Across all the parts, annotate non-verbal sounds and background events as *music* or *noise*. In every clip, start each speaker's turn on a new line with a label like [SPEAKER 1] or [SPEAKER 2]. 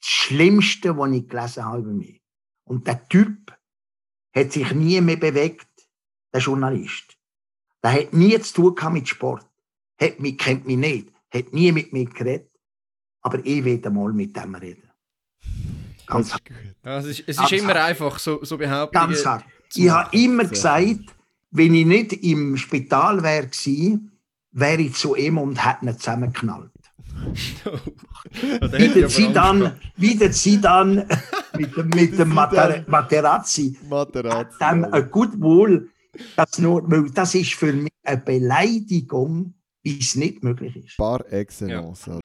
[SPEAKER 1] das Schlimmste, was ich gelesen habe über mich. Und der Typ hat sich nie mehr bewegt, der Journalist. Der hat nie zu tun gehabt mit Sport. Hat mich, kennt mich nicht. Hat nie mit mir geredet. Aber ich werde mal mit dem reden.
[SPEAKER 2] Ganz hart. Also es ist, es ist immer hart. einfach so, so behauptet.
[SPEAKER 1] Ganz hart. Ich habe immer gesagt, wenn ich nicht im Spital wäre, wäre ich zu ihm und hätte ihn zusammengeknallt. *laughs* wie, der sie dann, *laughs* wie der sie dann mit, dem, mit dem Mater Materazzi,
[SPEAKER 3] Materazzi
[SPEAKER 1] dann ein gut wohl, das, nur, das ist für mich eine Beleidigung, wie es nicht möglich ist.
[SPEAKER 3] Par excellence. Ja.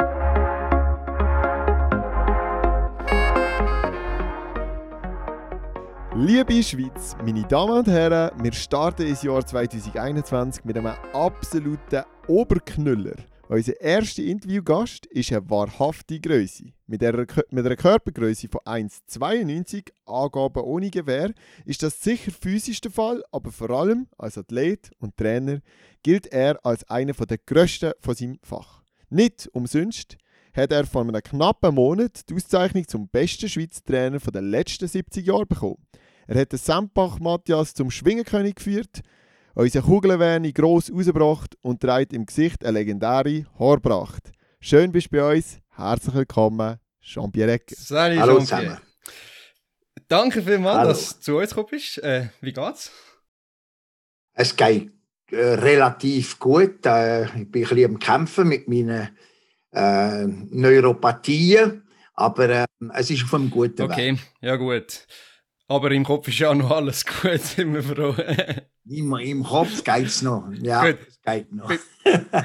[SPEAKER 3] Liebe Schweiz, meine Damen und Herren, wir starten ins Jahr 2021 mit einem absoluten Oberknüller. Unser erster Interviewgast ist eine wahrhafte Größe. Mit, mit einer Körpergröße von 1,92, Angaben ohne Gewehr, ist das sicher physisch der Fall, aber vor allem als Athlet und Trainer gilt er als einer der grössten von seinem Fach. Nicht umsonst hat er vor einem knappen Monat die Auszeichnung zum besten Schweizer Trainer der letzten 70 Jahre bekommen. Er hat den Sempach Matthias zum Schwingenkönig geführt, unsere Kugelwärme gross rausgebracht und trägt im Gesicht eine legendäre Haarpracht. Schön bist du bei uns. Herzlich willkommen, Jean-Pierre Ecker.
[SPEAKER 2] Salut, Hallo Jean-Pierre. Danke vielmals, Hallo. dass du zu uns gekommen bist. Äh, wie geht's?
[SPEAKER 1] Es geht äh, relativ gut. Äh, ich bin ein bisschen am Kämpfen mit meinen äh, Neuropathien, aber äh, es ist auf einem guten
[SPEAKER 2] okay. Weg. Okay, ja gut. Aber im Kopf ist ja noch alles gut, *laughs* sind wir froh.
[SPEAKER 1] Im, Im Kopf geht es noch. Ja, Gut. es geht noch. Be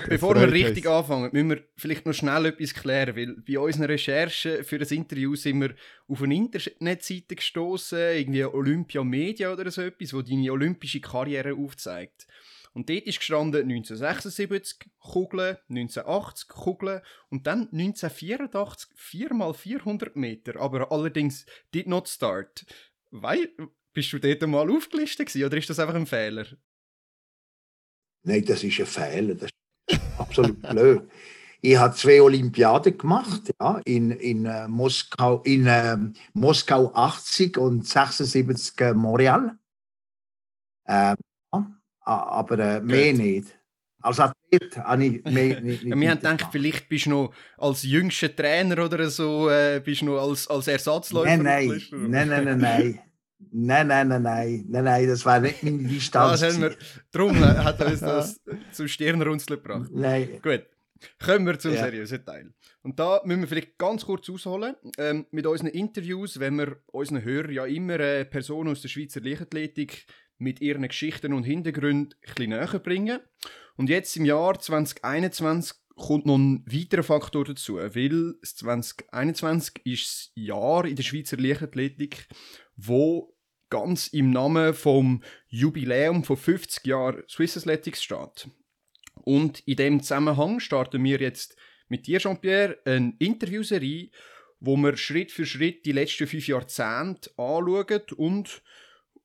[SPEAKER 2] bevor wir richtig anfangen, müssen wir vielleicht noch schnell etwas klären, weil bei unseren Recherchen für das Interview sind wir auf eine Internetseite gestoßen, irgendwie Olympia Media oder so etwas, wo deine olympische Karriere aufzeigt. Und dort ist gestanden 1976 Kugeln, 1980 Kugeln und dann 1984 4 x 400 Meter, aber allerdings did not start. Weil, bist du dort mal aufgelistet gewesen, oder ist das einfach ein Fehler?
[SPEAKER 1] Nein, das ist ein Fehler. Das ist absolut *laughs* blöd. Ich habe zwei Olympiaden gemacht, ja, in, in, äh, Moskau, in äh, Moskau 80 und 76 äh, Montreal. Äh, aber äh, mehr nicht. Als Athlet habe ich mehr nicht.
[SPEAKER 2] ja, wir haben gedacht, vielleicht bist du noch als jüngster Trainer oder so, äh, bist du noch als, als Ersatzläufer.
[SPEAKER 1] Nein, nein, nein, nein, nein, nein. Nein, nein, nein, nein, nein, nein, das war nicht meine Distanz.
[SPEAKER 2] Wir, darum hat er uns das *laughs* zum Stirnrunzeln gebracht.
[SPEAKER 1] Nein.
[SPEAKER 2] Gut, kommen wir zum ja. seriösen Teil. Und da müssen wir vielleicht ganz kurz ausholen. Ähm, mit unseren Interviews, wenn wir unseren Hörern ja immer äh, Personen aus der Schweizer Leichtathletik mit ihren Geschichten und Hintergründen ein bisschen näher bringen. Und jetzt im Jahr 2021 kommt noch ein weiterer Faktor dazu, weil 2021 ist das Jahr in der Schweizer Leichtathletik, wo ganz im Namen vom Jubiläum von 50 Jahren Swiss Athletics steht. Und in dem Zusammenhang starten wir jetzt mit dir, Jean-Pierre, eine Interviewserie, wo wir Schritt für Schritt die letzten fünf Jahrzehnte anschauen und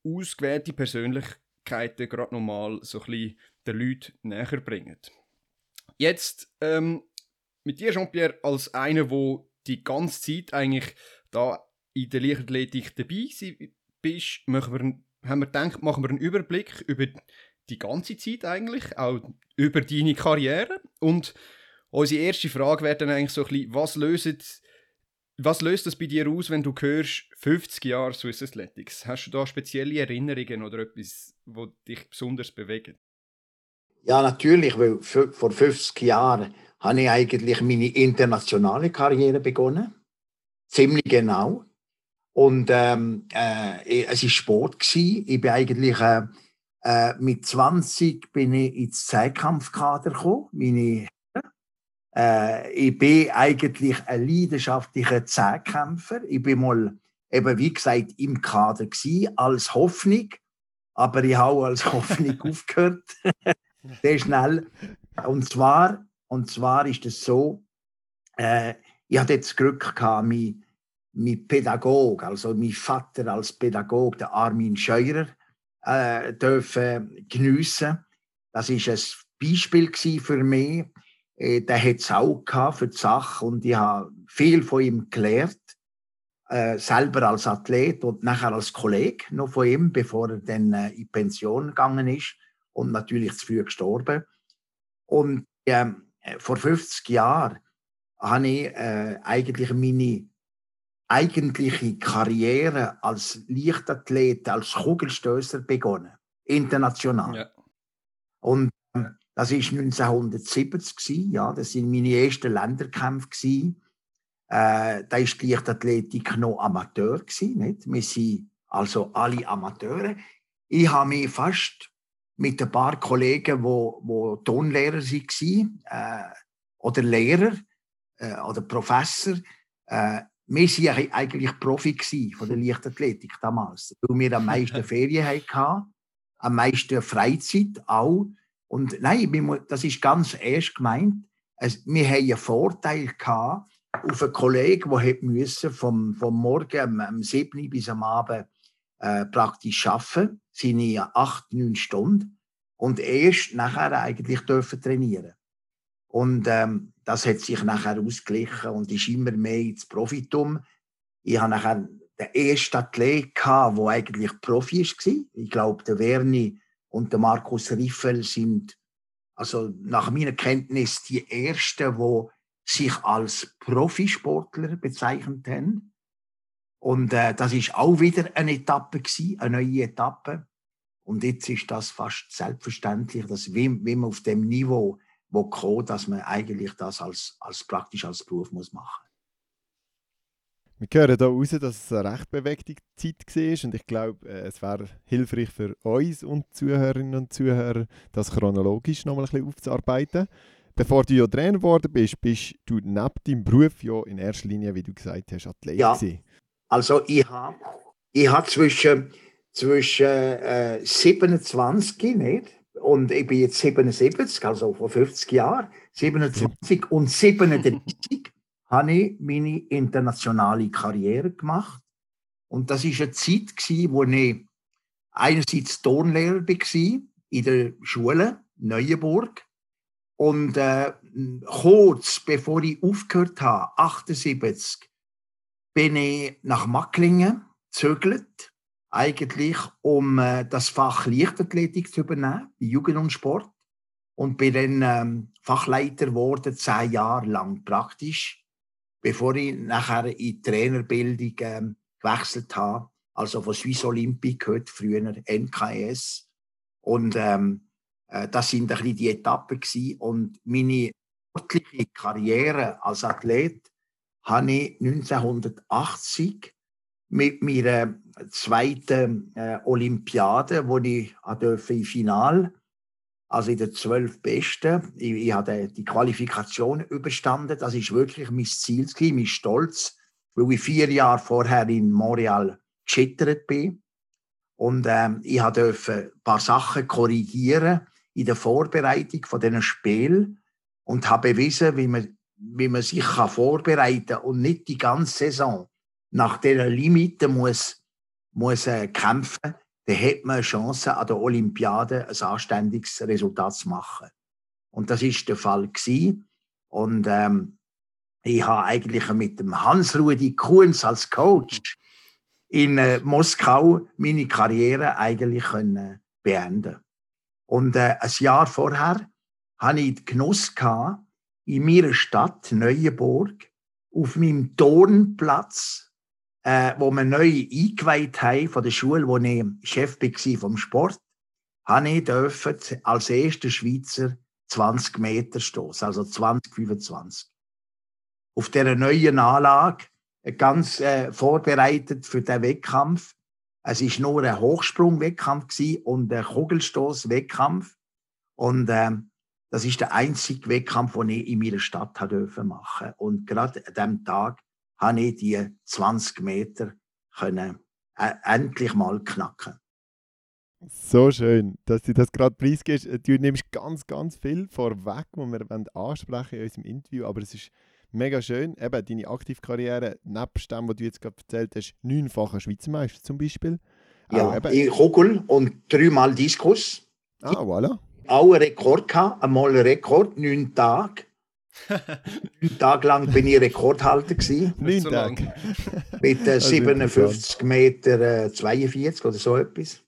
[SPEAKER 2] ausgewählte Persönlichkeiten gerade nochmal so ein bisschen den Leuten näher bringen. Jetzt ähm, mit dir, Jean-Pierre, als einer, wo die ganze Zeit eigentlich da in der Leichtathletik dabei bist, machen wir, haben wir gedacht, machen wir einen Überblick über die ganze Zeit eigentlich, auch über deine Karriere. Und unsere erste Frage wäre dann eigentlich so ein bisschen, was löst, was löst das bei dir aus, wenn du hörst, 50 Jahre Swiss Athletics? Hast du da spezielle Erinnerungen oder etwas, wo dich besonders bewegt?
[SPEAKER 1] Ja, natürlich, weil vor 50 Jahren habe ich eigentlich meine internationale Karriere begonnen. Ziemlich genau. Und ähm, äh, es war Sport. Gewesen. Ich bin eigentlich äh, äh, mit 20 bin ich ins Zeitkampfkader gekommen. Meine äh, ich bin eigentlich ein leidenschaftlicher Zehnkämpfer. Ich bin mal, eben wie gesagt, im Kader gewesen, als Hoffnung. Aber ich habe als Hoffnung *laughs* aufgehört. Sehr schnell. Und zwar, und zwar ist es so, äh, ich hatte jetzt Glück gehabt, mein, mein Pädagog, also mein Vater als Pädagog, der Armin Scheurer, äh, dürfen geniessen. Das ist ein Beispiel für mich. Äh, der hat es auch für die Sache und ich habe viel von ihm gelernt. äh, selber als Athlet und nachher als Kollege noch von ihm, bevor er dann äh, in Pension gegangen ist und natürlich zu früh gestorben. Und ähm, vor 50 Jahren habe ich äh, eigentlich meine eigentliche Karriere als Leichtathlet, als Kugelstößer begonnen, international. Ja. Und ähm, das ist 1970 gewesen, ja, das sind meine ersten Länderkämpfe gewesen. Äh, da ist die Leichtathletik noch Amateur gewesen, nicht? Wir sind also alle Amateure. Ich habe mich fast mit ein paar Kollegen, wo, wo Tonlehrer waren, äh, oder Lehrer äh, oder Professor, äh, wir waren eigentlich Profi von der Leichtathletik damals, weil wir am *laughs* meisten Ferien hatten, am meisten Freizeit auch. Und nein, das ist ganz erst gemeint. Wir hatten einen Vorteil gehabt auf einen Kollegen, der vom, vom Morgen am 7 bis am Abend äh, praktisch arbeiten, seine acht, neun Stunden und erst nachher eigentlich dürfen trainieren. Und ähm, das hat sich nachher ausgeglichen und ist immer mehr ins Profitum. Ich habe nachher den ersten Athlet der eigentlich Profi war. Ich glaube, der Werni und der Markus Riffel sind, also nach meiner Kenntnis, die ersten, die sich als Profisportler bezeichnet haben. Und äh, das ist auch wieder eine Etappe gewesen, eine neue Etappe. Und jetzt ist das fast selbstverständlich, dass wie, wie man auf dem Niveau wo kommt, dass man eigentlich das als, als praktisch als Beruf muss machen
[SPEAKER 3] wir hören hier raus, dass es eine recht bewegte Zeit war und ich glaube, äh, es wäre hilfreich für uns und Zuhörerinnen und Zuhörer, das chronologisch noch mal ein bisschen aufzuarbeiten. Bevor du ja Trainer geworden bist, bist du neben deinem Beruf ja in erster Linie, wie du gesagt hast, Athlet
[SPEAKER 1] ja. Gewesen. Also ich habe ich hab zwischen, zwischen äh, 27 nicht, und ich bin jetzt 77, also vor 50 Jahren, 27 *laughs* und 37 habe ich meine internationale Karriere gemacht. Und das ist eine Zeit, gewesen, wo ich einerseits Tonlehrer war in der Schule Neuenburg. Und äh, kurz bevor ich aufgehört habe, 78, bin ich nach Macklingen gezögert eigentlich, um äh, das Fach Leichtathletik zu übernehmen, Jugend und Sport. Und bin dann ähm, Fachleiter geworden, zehn Jahre lang praktisch, bevor ich nachher in die Trainerbildung ähm, gewechselt habe. Also von Swiss Olympic, heute früher NKS. Und ähm, äh, das sind ein bisschen die Etappen gewesen. Und meine sportliche Karriere als Athlet habe ich 1980 mit meiner zweiten äh, Olympiade, wo ich im Final, also in den zwölf Besten, ich, ich habe die Qualifikation überstanden. Das ist wirklich mein Ziel, mein Stolz, weil ich vier Jahre vorher in Montreal gescheitert bin. Und ähm, ich durfte ein paar Sachen korrigieren in der Vorbereitung von diesen Spielen und habe bewiesen, wie man, wie man sich kann vorbereiten kann und nicht die ganze Saison nach dieser Limite muss, muss äh, kämpfen, dann hat man eine Chance, an der Olympiade ein anständiges Resultat zu machen. Und das ist der Fall gewesen. Und ähm, ich habe eigentlich mit dem Hans-Rudi Kunz als Coach in äh, Moskau meine Karriere eigentlich können beenden. Und äh, ein Jahr vorher hatte ich den Genuss gehabt, in meiner Stadt Neuenburg auf meinem Turnplatz äh, wo wir neu eingeweiht haben von der Schule, wo ich Chef war vom Sport, habe ich dürfen als erster Schweizer 20 Meter stoßen, also 20, 25. Auf dieser neuen Anlage, äh, ganz äh, vorbereitet für den Wettkampf. Es ist nur ein Hochsprung-Wettkampf und ein Kugelstoß-Wettkampf. Und ähm, das ist der einzige Wettkampf, den ich in meiner Stadt machen durfte. Und gerade an diesem Tag habe ich die 20 Meter können, äh, endlich mal knacken.
[SPEAKER 3] So schön, dass du das gerade preisgibst. Du nimmst ganz, ganz viel vorweg, was wir ansprechen in unserem Interview, aber es ist mega schön. Eben deine Aktivkarriere, nebst dem, was du jetzt gerade erzählt hast, neunfacher Schweizer Meister zum Beispiel.
[SPEAKER 1] Ja, auch in Kugel und dreimal Diskus.
[SPEAKER 3] Ah, voilà.
[SPEAKER 1] Auch einen Rekord gehabt, einmal einen Rekord, neun Tage. *laughs* Neun Tage lang bin ich Rekordhalter gewesen.
[SPEAKER 3] Neun Tage.
[SPEAKER 1] Mit äh, *laughs*
[SPEAKER 3] Also
[SPEAKER 1] 57 Meter äh, 42 oder so etwas.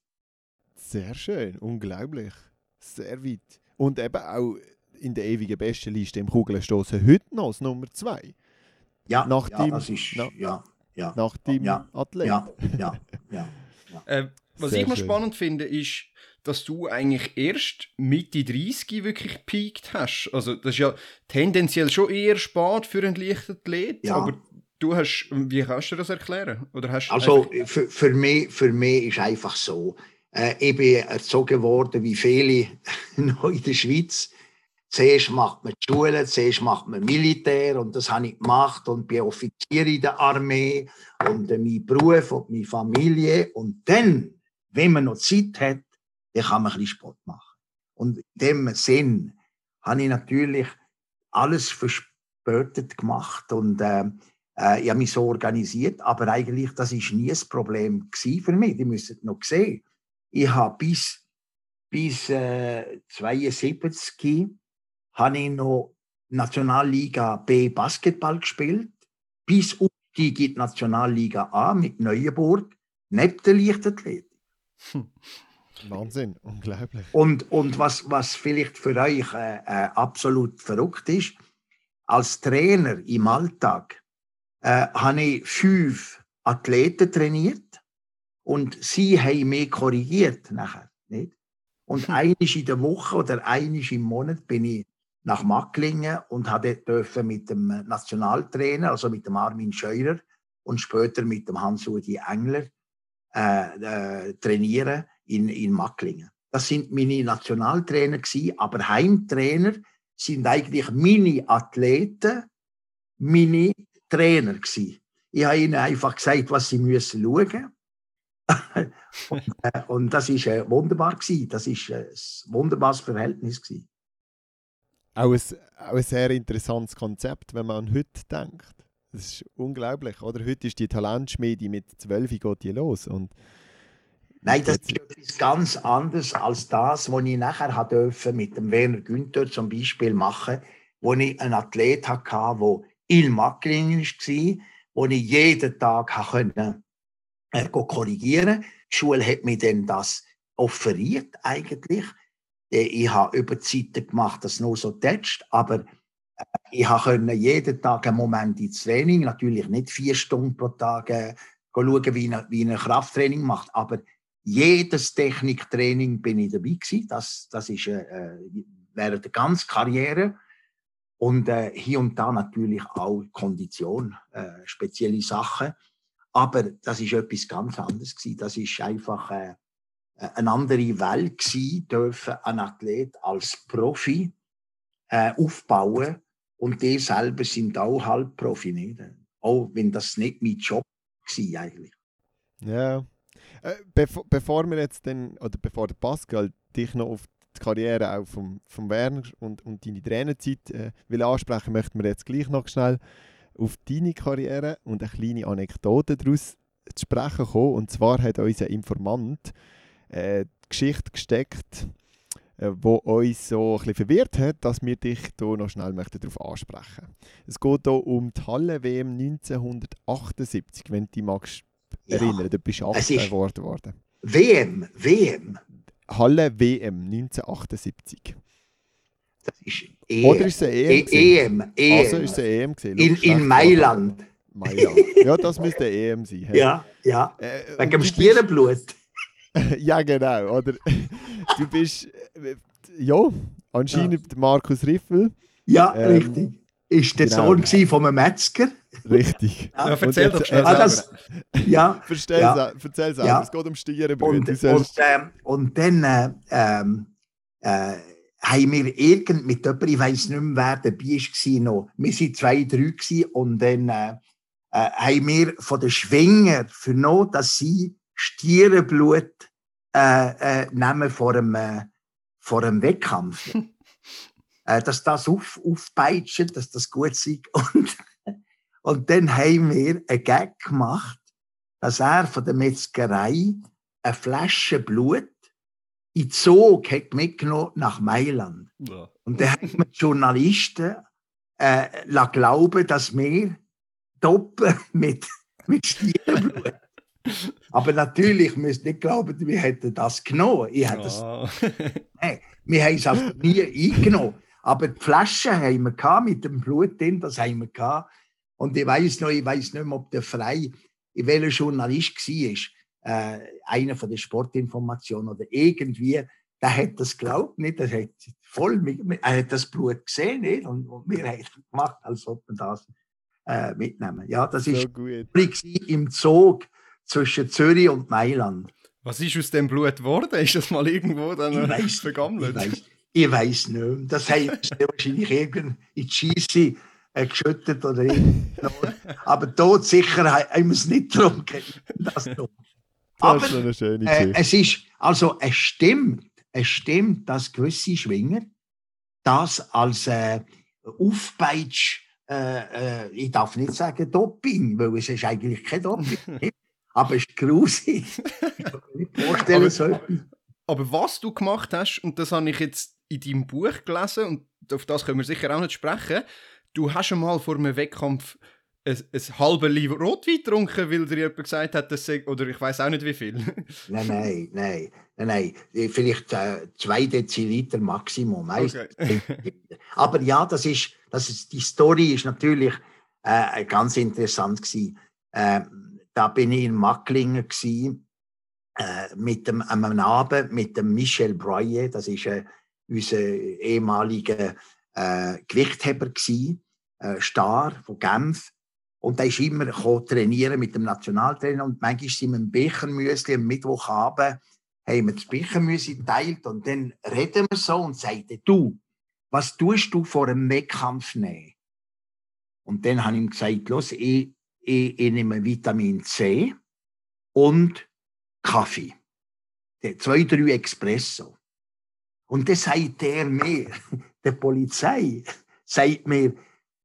[SPEAKER 3] Sehr schön, unglaublich. Sehr weit. Und eben auch in der ewigen Bestenliste im Kugelstoßen heute noch als Nummer 2.
[SPEAKER 1] Ja,
[SPEAKER 3] Nach
[SPEAKER 1] ja
[SPEAKER 3] dem-
[SPEAKER 1] das ist,
[SPEAKER 3] na-
[SPEAKER 1] ja, ja,
[SPEAKER 3] Nach dem
[SPEAKER 1] Ja,
[SPEAKER 3] Athlet.
[SPEAKER 1] ja, ja, ja.
[SPEAKER 2] Äh, was
[SPEAKER 3] Sehr
[SPEAKER 2] ich noch
[SPEAKER 3] schön.
[SPEAKER 2] spannend finde, ist, dass du eigentlich erst Mitte 30 wirklich gepiekt hast. Also das ist ja tendenziell schon eher spät für einen Leichtathlet,
[SPEAKER 1] Ja.
[SPEAKER 2] aber du hast, wie kannst du das erklären? Oder hast
[SPEAKER 1] Also für, für, mich, für mich ist einfach so, äh, ich bin erzogen worden, wie viele *laughs* noch in der Schweiz. Zuerst macht man die Schule, zuerst macht man Militär und das habe ich gemacht und bin Offizier in der Armee und äh, mein Beruf und meine Familie. Und dann, wenn man noch Zeit hat, dann kann man ein bisschen Sport machen. Und in dem Sinn habe ich natürlich alles verspätet gemacht und äh, äh, ich habe mich so organisiert, aber eigentlich das ist nie ein Problem für mich. Die müssen noch sehen. Ich habe bis bis äh, 72 habe ich noch Nationalliga B Basketball gespielt, bis Aufstieg in die Nationalliga A mit Neuenburg, neben der Leichtathletik. *laughs*
[SPEAKER 3] Wahnsinn, unglaublich.
[SPEAKER 1] Und, und was, was vielleicht für euch äh, äh, absolut verrückt ist, als Trainer im Alltag äh, habe ich fünf Athleten trainiert und sie haben mich korrigiert nachher. Nicht? Und einisch in der Woche oder einisch im Monat bin ich nach Macklingen und hatte dürfen mit dem Nationaltrainer, also mit dem Armin Scheurer und später mit dem Hans-Udi Engler äh, äh, trainieren in, in Macklingen. Das sind meine Nationaltrainer gewesen, aber Heimtrainer sind eigentlich meine Athleten, meine Trainer gewesen. Ich habe ihnen einfach gesagt, was sie müssen schauen. *laughs* und, äh, und das ist äh, wunderbar gewesen. Das ist äh, ein wunderbares Verhältnis gewesen.
[SPEAKER 3] Auch ein, auch ein sehr interessantes Konzept, wenn man an heute denkt. Das ist unglaublich, oder? Heute ist die Talentschmiede mit 12 geht los und
[SPEAKER 1] Nein, das ist etwas ganz anderes als das, was ich nachher hat dürfen mit dem Werner Günther zum Beispiel machen, wo ich einen Athlet hatte, der in Macklingen war, wo ich jeden Tag können, äh, korrigieren konnte. Die Schule hat mir dann das offeriert eigentlich. Äh, Ich habe über Zeiten gemacht, das nur so tätscht, aber äh, ich konnte jeden Tag einen Moment ins Training, natürlich nicht vier Stunden pro Tag äh, schauen, wie ein, wie ein Krafttraining macht, aber jedes Techniktraining bin ich dabei gewesen. Das, das ist äh, während der ganzen Karriere. Und äh, hier und da natürlich auch Kondition, äh, spezielle Sachen. Aber das ist etwas ganz anderes gewesen. Das ist einfach äh, eine andere Welt gewesen, dürfen ein Athlet als Profi äh, aufbauen. Und die selber sind auch halb Profi. Nicht? Auch wenn das nicht mein Job war eigentlich.
[SPEAKER 3] Ja. Äh, bevor, bevor wir jetzt dann, oder bevor der Pascal dich noch auf die Karriere auch vom, vom Werner und, und deine Trainerzeit äh, will ansprechen, möchten wir jetzt gleich noch schnell auf deine Karriere und eine kleine Anekdote daraus zu sprechen kommen. Und zwar hat unser Informant äh, die Geschichte gesteckt, äh, wo uns so ein bisschen verwirrt hat, dass wir dich hier noch schnell möchten darauf ansprechen Es geht hier um die Halle-WM 1978, wenn du dich magst. Erinnern. Du bist
[SPEAKER 1] Es
[SPEAKER 3] 18
[SPEAKER 1] ist-
[SPEAKER 3] geworden worden.
[SPEAKER 1] WM, WM,
[SPEAKER 3] Halle WM 1978.
[SPEAKER 1] das ist EM.
[SPEAKER 3] Oder ist es EM?
[SPEAKER 1] E-? EM, EM.
[SPEAKER 3] Also ist es EM
[SPEAKER 1] in,
[SPEAKER 3] Logisch,
[SPEAKER 1] in
[SPEAKER 3] recht.
[SPEAKER 1] Mailand.
[SPEAKER 3] Mailand. Ja, das müsste EM sein. hey.
[SPEAKER 1] Ja, ja.
[SPEAKER 3] Äh,
[SPEAKER 1] Wegen dem Stierenblut. *laughs*
[SPEAKER 3] ja, genau. Oder du bist, äh, ja, anscheinend Markus Riffel.
[SPEAKER 1] Ja,
[SPEAKER 3] Ähm,
[SPEAKER 1] richtig. Ist der
[SPEAKER 3] genau.
[SPEAKER 1] Sohn gewesen von einem Metzger.
[SPEAKER 3] Richtig. *laughs*
[SPEAKER 1] Ja,
[SPEAKER 2] Ja, erzähl
[SPEAKER 3] Und
[SPEAKER 2] doch
[SPEAKER 3] jetzt-
[SPEAKER 2] schnell
[SPEAKER 1] Ah,
[SPEAKER 2] selber.
[SPEAKER 1] das, ja,
[SPEAKER 3] Verstell
[SPEAKER 1] Ja.
[SPEAKER 3] es erzähl selber.
[SPEAKER 1] Ja.
[SPEAKER 3] Es geht um Stierenbrüder.
[SPEAKER 1] und, und, ähm, und dann äh, ähm, äh, haben wir irgend mit jemandem, ich weiß nicht mehr, wer dabei war, noch. Wir waren zwei, drei gewesen, und dann äh, äh, haben wir von den Schwinger vernommen, dass sie Stierenblut äh, äh, nehmen vor einem, äh, vor einem Wettkampf. *laughs* äh, dass das auf, aufpeitschen, dass das gut sei. *laughs* Und, und dann haben wir einen Gag gemacht, dass er von der Metzgerei eine Flasche Blut in Zug hat mitgenommen nach Mailand.
[SPEAKER 2] Ja.
[SPEAKER 1] Und dann haben wir die Journalisten äh, glauben, dass wir doppen *laughs* mit, mit Stierenblut. Aber natürlich müsst nicht glauben, wir hätten das genommen. Ich hätte das,
[SPEAKER 2] Ah.
[SPEAKER 1] nein, wir haben es einfach nie eingenommen. Aber die Flaschen haben wir gehabt, mit dem Blut drin, das haben wir gehabt. Und ich weiß noch, ich weiß nicht mehr, ob der Frei, welcher Journalist war, äh, einer von der Sportinformationen oder irgendwie, der hat das geglaubt, nicht? Der hat voll, er hat das Blut gesehen, nicht? Und, und wir haben gemacht, als ob wir das äh, mitnehmen. Ja, das ist
[SPEAKER 3] So
[SPEAKER 1] übrigens im Zug zwischen Zürich und Mailand.
[SPEAKER 2] Was ist aus dem Blut geworden? Ist das mal irgendwo dann
[SPEAKER 1] Ich
[SPEAKER 2] vergammelt?
[SPEAKER 1] Ich weiß nicht. Das haben sie wahrscheinlich irgend in die Scheisse äh, geschüttet oder irgendwo. Aber dort sicher haben wir es nicht getrunken. Das.
[SPEAKER 3] Das ist eine schöne
[SPEAKER 1] äh, es ist, also es stimmt, es stimmt, dass gewisse Schwinger das als äh, Aufpeitsch, äh, äh, ich darf nicht sagen Doping, weil es ist eigentlich kein Doping. *laughs* Aber es ist grusig. Ich kann mir nicht vorstellen,
[SPEAKER 2] Aber-. Aber was du gemacht hast, und das habe ich jetzt in deinem Buch gelesen, und auf das können wir sicher auch nicht sprechen, du hast einmal vor einem Wettkampf ein, ein halbes Liter Rotwein getrunken, weil dir jemand gesagt hat, dass sei, oder ich weiß auch nicht wie viel. *laughs*
[SPEAKER 1] Nein, nein, nein, nein, nein. Eh, Vielleicht äh, zwei Deziliter Maximum.
[SPEAKER 2] Okay.
[SPEAKER 1] Aber ja, das ist, das ist, die Story ist natürlich äh, ganz interessant gewesen. Äh, da bin ich in Macklingen gewesen, äh, mit dem, am Abend mit dem Michel Breuer, das ist äh, unser ehemaliger äh, Gewichtheber gewesen, äh, Star von Genf. Und der ist immer trainieren mit dem Nationaltrainer und manchmal sind wir im Bechermüsli am Mittwochabend haben wir das Bechermüsli geteilt und dann reden wir so und sagten, du, was tust du vor einem Wettkampf nehmen? Und dann habe ich ihm gesagt, los, ich, ich, ich nehme Vitamin C und Kaffee. Zwei, drei Espresso. Und dann sagt er mir, *laughs* der Polizei, sagt mir,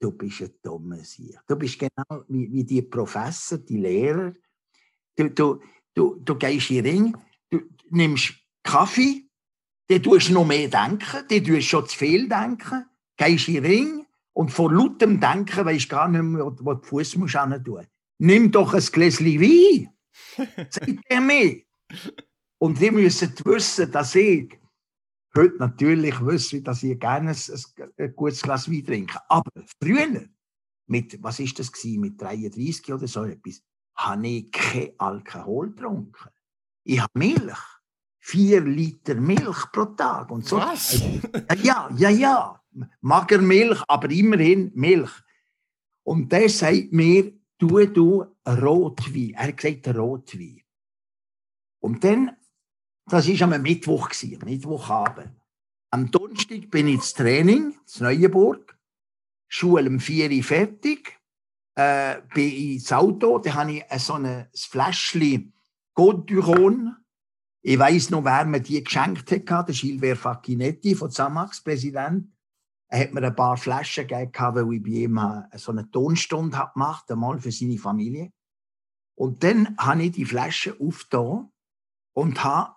[SPEAKER 1] du bist ein dummer Sieg. Du bist genau wie, wie die Professor, die Lehrer. Du, du, du, du gehst in den Ring, du nimmst Kaffee, dann tust du noch mehr denken, dann tust du schon zu viel denken, gehst in den Ring und von lautem Denken weisst gar nicht mehr, wo du Fuß musst tun. Nimm doch ein Gläschen Wein, *laughs* sagt er mir. Und ihr müsst wissen, dass ich heute natürlich wüsste, dass ich gerne ein, ein, gutes Glas Wein trinke. Aber früher, mit, was ist das gewesen, mit 33 oder so etwas, habe ich kein Alkohol getrunken. Ich habe Milch. Vier Liter Milch pro Tag. Und so.
[SPEAKER 2] Was?
[SPEAKER 1] Ja, ja, ja. Magermilch, aber immerhin Milch. Und der sagt mir, tu du Rotwein. Er hat gesagt Rotwein. Und dann, das war am Mittwoch, am Mittwochabend. Am Donnerstag bin ich ins Training, in Neuenburg. Schule um 4 Uhr fertig. Äh, bin ich ins Auto, da habe ich so ein Fläschchen Goduron. Ich weiss noch, wer mir die geschenkt hat, der Gilbert Facchinetti von Zamax, Präsident. Er hat mir ein paar Flaschen gegeben, weil ich bei ihm äh, so eine Tonstunde habe gemacht einmal für seine Familie. Und dann habe ich die Flasche aufgetan und habe,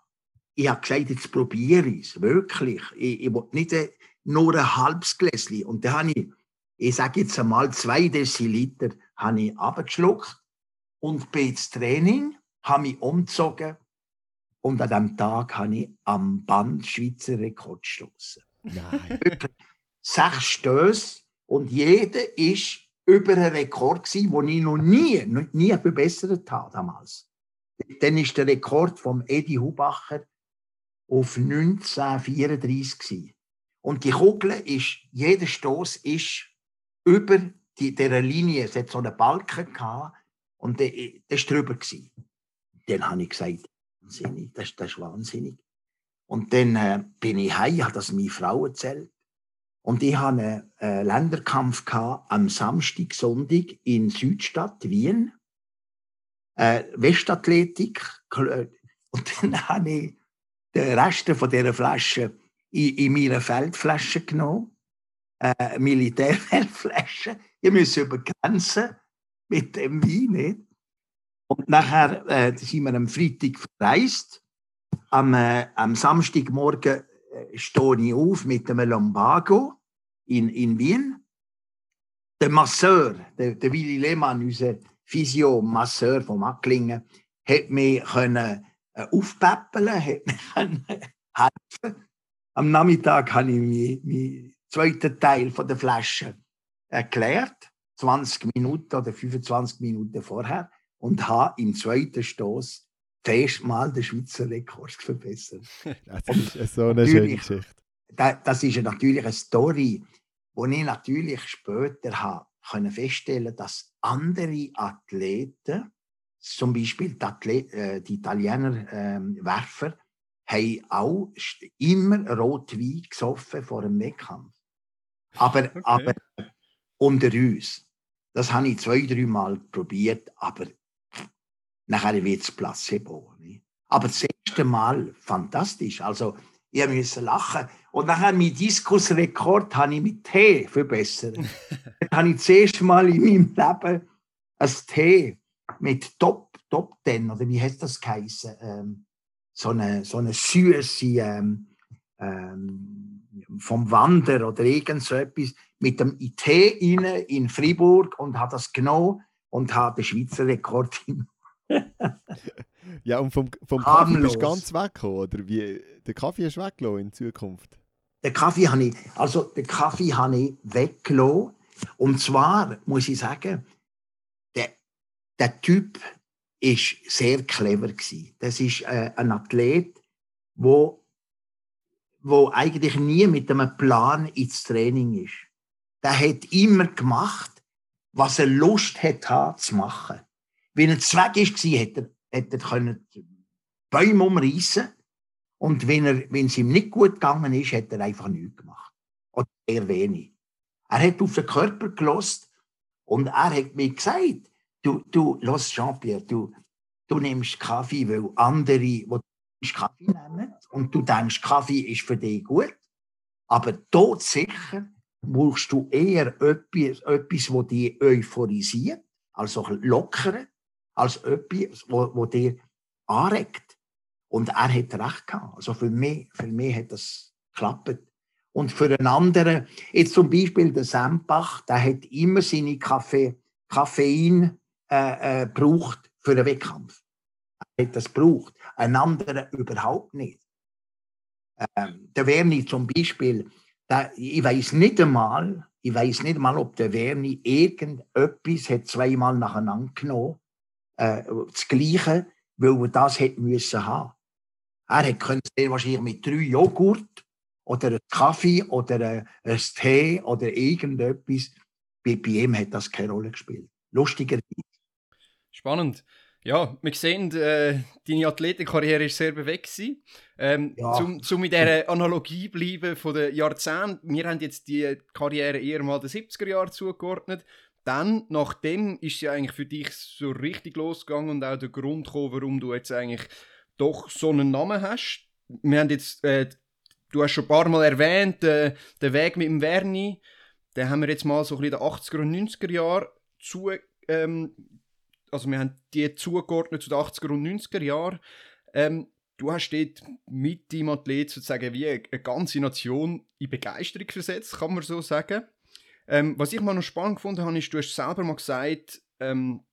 [SPEAKER 1] ich habe gesagt, jetzt probiere ich es, wirklich. Ich, ich will nicht äh, nur ein halbes Gläschen. Und dann habe ich, ich sage jetzt einmal, zwei Deziliter habe ich abgeschluckt und bin ins Training, habe mich umgezogen und an diesem Tag habe ich am Band Schweizer Rekord gestoßen.
[SPEAKER 3] Nein. *laughs*
[SPEAKER 1] Sechs Stöße und jeder ist über einen Rekord gewesen, den ich noch nie, noch nie verbessert habe damals. Dann ist der Rekord vom Edi Hubacher auf 1934 gewesen. Und die Kugel ist, jeder Stoß ist über die, dieser Linie, es hat so einen Balken gehabt und der, der ist drüber gewesen. Dann habe ich gesagt, wahnsinnig, das, das ist wahnsinnig. Und dann äh, bin ich heim, habe das meiner Frau erzählt. Und ich hatte einen äh, Länderkampf gehabt, am Samstag, Sonntag in Südstadt, Wien. Äh, Westathletik. Kl- Und *laughs* dann habe ich den Rest von dieser Flasche in, in meine Feldflasche genommen. Äh, Militärfeldflasche. Ich muss über die Grenze mit dem Wein. Nicht? Und nachher äh, sind wir am Freitag verreist. Am, äh, am Samstagmorgen äh, stehe ich auf mit einem Lumbago in, in Wien. der Masseur, der, der Willy Lehmann, unser Physio-Masseur vom Acklingen, hat mich können aufpäppeln, hat mich helfen. Am Nachmittag habe ich meinen zweiten Teil von der Flasche erklärt, 20 Minuten oder 25 Minuten vorher, und habe im zweiten Stoß Mal den Schweizer Rekord verbessert. *laughs*
[SPEAKER 3] das ist so eine schöne Geschichte.
[SPEAKER 1] Das ist natürlich eine Story, wo ich natürlich später habe können feststellen, dass andere Athleten, zum Beispiel die, äh, die Italiener äh, Werfer, haben auch immer Rotwein gesoffen vor dem Wettkampf. Aber, *laughs* okay. aber unter uns. Das habe ich zwei, drei Mal probiert, aber nachher wird es Placebo. Nicht? Aber das erste Mal fantastisch. Also, ich musste lachen. Und nachher mein Diskusrekord habe ich mit Tee verbessert. *laughs* Dann habe ich das erste Mal in meinem Leben ein Tee mit Top, Top 10, oder wie heißt das geheißen? Ähm, so eine, so eine süße ähm, ähm, vom Wander oder irgend so etwas mit dem Tee inne in Fribourg und hat das genommen und hat den Schweizer Rekord *laughs*
[SPEAKER 3] Ja, und vom, vom Kaffee bist du ganz weggekommen, oder wie? Der Kaffee ist weggelassen in Zukunft?
[SPEAKER 1] Den Kaffee habe ich, also den Kaffee habe ich weggelassen. Und zwar muss ich sagen, der Typ ist sehr clever gewesen. Das ist äh, ein Athlet, wo wo eigentlich nie mit einem Plan ins Training ist. Der hat immer gemacht, was er Lust hat, zu machen. Wenn er Zweck war, hätte er, hätte er können Bäume umreißen und wenn, er, wenn es ihm nicht gut gegangen ist, hat er einfach nichts gemacht. Oder eher wenig. Er hat auf den Körper gelost und er hat mir gesagt, du, du, los Jean-Pierre, du, du nimmst Kaffee, weil andere, die Kaffee nehmen und du denkst, Kaffee ist für dich gut, aber dort sicher brauchst du eher etwas, etwas das dich euphorisiert, also lockere, als etwas, das dich anregt. Und er hat recht gehabt. Also für mich, für mich hat das geklappt. Und für einen anderen, jetzt zum Beispiel der Sempach, der hat immer seine Kaffee, Koffein äh, äh, braucht für den Wettkampf. Er hat das braucht. Ein anderer überhaupt nicht. Ähm, der Werni zum Beispiel, der, ich weiß nicht einmal, ich weiß nicht einmal, ob der Werni irgendetwas hat zweimal nacheinander genommen, äh, das Gleiche, weil er das hätte müssen haben. Er hätte sehr wahrscheinlich mit drei Joghurt oder einem Kaffee oder einem Tee oder irgendetwas. Bei, bei ihm hat das keine Rolle gespielt. Lustigerweise.
[SPEAKER 2] Spannend. Ja, wir sehen, äh, deine Athletikkarriere war sehr bewegt. Ähm, ja. Zum, zum mit dieser Analogie bleiben von den Jahrzehnten, wir haben jetzt die Karriere eher mal den 70er Jahren zugeordnet. Dann, nachdem ist ja eigentlich für dich so richtig losgegangen und auch der Grund gekommen, warum du jetzt eigentlich doch so einen Namen hast. Wir haben jetzt, äh, du hast schon ein paar Mal erwähnt, äh, den Weg mit dem Verni, den haben wir jetzt mal so ein bisschen den 80er und 90er Jahren zu ähm, also wir haben die zugeordnet zu den 80er und 90er Jahren. Ähm, du hast dort mit deinem Athlet sozusagen wie eine ganze Nation in Begeisterung versetzt, kann man so sagen. Ähm, was ich mal noch spannend gefunden habe, ist, du hast selber mal gesagt, ähm,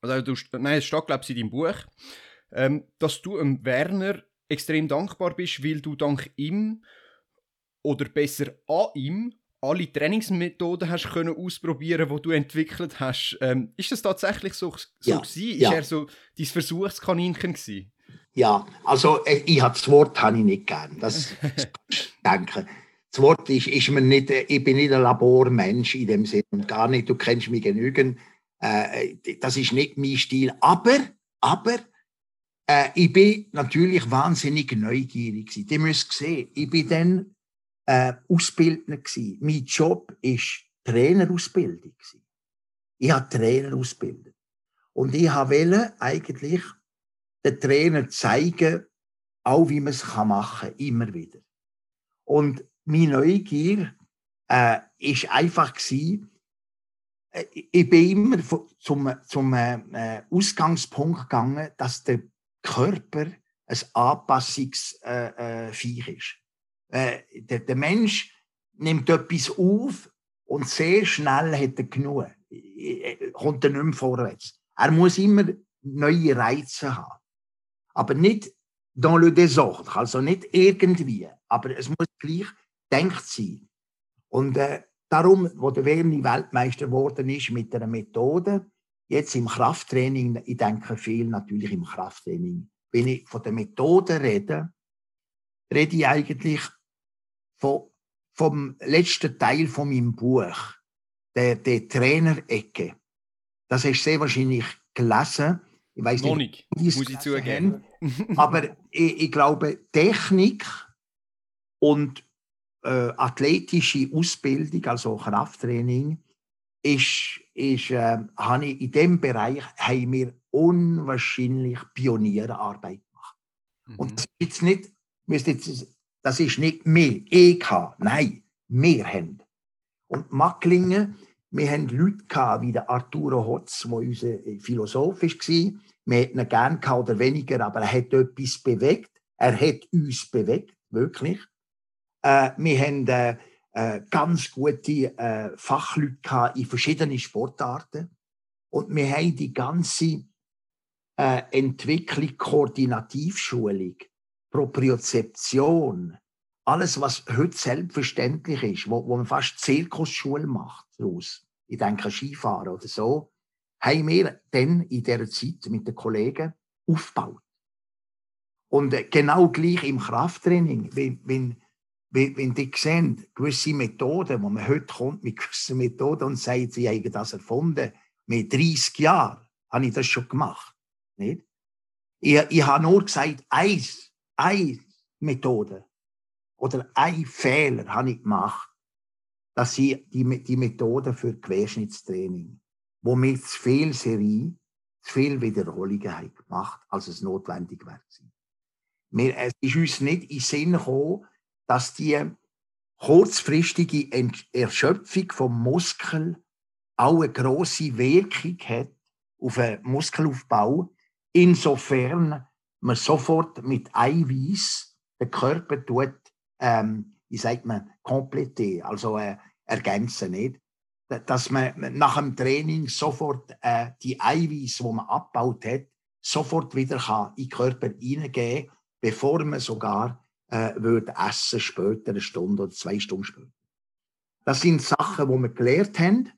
[SPEAKER 2] also du, nein, es steht, glaube ich, in deinem Buch, ähm, dass du einem Werner extrem dankbar bist, weil du dank ihm oder besser an ihm alle Trainingsmethoden hast können ausprobieren, die du entwickelt hast. Ähm, ist das tatsächlich so, so ja, gewesen? Ja. Ist er so dein Versuchskaninchen gewesen?
[SPEAKER 1] Ja, also äh, ich habe das Wort habe ich nicht gern. Das, *laughs* denke. Das Wort ist, ist mir nicht, äh, ich bin nicht ein Labormensch in dem Sinne und gar nicht. Du kennst mich genügend. Äh, das ist nicht mein Stil. Aber, aber äh, ich bin natürlich wahnsinnig neugierig gewesen. Die müsst sehen, ich bin dann äh, Ausbildner gewesen. Mein Job war Trainerausbildung. Ich habe Trainer ausgebildet. Und ich wollte eigentlich den Trainer zeigen, auch wie man es machen kann, immer wieder. Und meine Neugier äh, ist einfach gewesen, äh, ich bin immer zum, zum äh, Ausgangspunkt gegangen, dass der Körper ein Anpassungsviech äh, äh ist. Äh, der, der, Mensch nimmt etwas auf Und sehr schnell hat er genug. Kommt er nicht mehr vorwärts. Er muss immer neue Reize haben. Aber nicht dans le désordre, also nicht irgendwie. Aber es muss gleich denkt sein. Und äh, darum, wo der Werni Weltmeister geworden ist mit einer Methode, jetzt im Krafttraining, ich denke viel natürlich im Krafttraining, wenn ich von der Methode rede, rede ich eigentlich von, vom letzten Teil von meinem Buch, der, der Trainerecke. Das hast du sehr wahrscheinlich gelesen.
[SPEAKER 2] Ich weiß nicht, nicht muss ich zugeben.
[SPEAKER 1] aber ich, ich, glaube, Technik und äh, athletische Ausbildung, also Krafttraining, ist, ist, äh, habe ich in diesem Bereich haben wir unwahrscheinlich Pionierarbeit gemacht. Mhm. Und das ist nicht, jetzt, das ist nicht mehr habe, nein, wir haben. Und Macklingen, wir haben Leute gehabt, wie der Arturo Hotz, der unser Philosoph war. Wir hätten ihn gerne gehabt oder weniger, aber er hat etwas bewegt. Er hat uns bewegt, wirklich. Äh, wir haben äh, äh, ganz gute äh, Fachleute in verschiedenen Sportarten. Und wir haben die ganze äh, Entwicklung, Koordinativschulung, Propriozeption, alles, was heute selbstverständlich ist, wo, wo man fast Zirkusschule macht daraus, ich denke Skifahren oder so, haben wir dann in dieser Zeit mit den Kollegen aufgebaut. Und äh, genau gleich im Krafttraining, wenn, wenn wenn, wenn die sehen, gewisse Methoden, wo man heute kommt mit *laughs* gewissen Methoden und sagt, sie haben das erfunden, mit 30 Jahren habe ich das schon gemacht. Nicht? Ich, ich habe nur gesagt, eins, eine Methode oder ein Fehler habe ich gemacht, dass ich die, die Methode für Querschnittstraining, wo mir zu viel Serie, zu viel Wiederholungen gemacht, als es notwendig wäre. es ist uns nicht in Sinn gekommen, dass die kurzfristige Erschöpfung vom Muskel auch eine große Wirkung hat auf den Muskelaufbau, insofern man sofort mit Eiweiß den Körper tut, ähm, wie sagt man, komplettieren, also äh, ergänzen, nicht? Dass man nach dem Training sofort äh, die Eiweiß, wo man abgebaut hat, sofort wieder kann in den Körper hineingeben, bevor man sogar äh, würde essen später, eine Stunde oder zwei Stunden später. Das sind Sachen, die wir gelernt haben.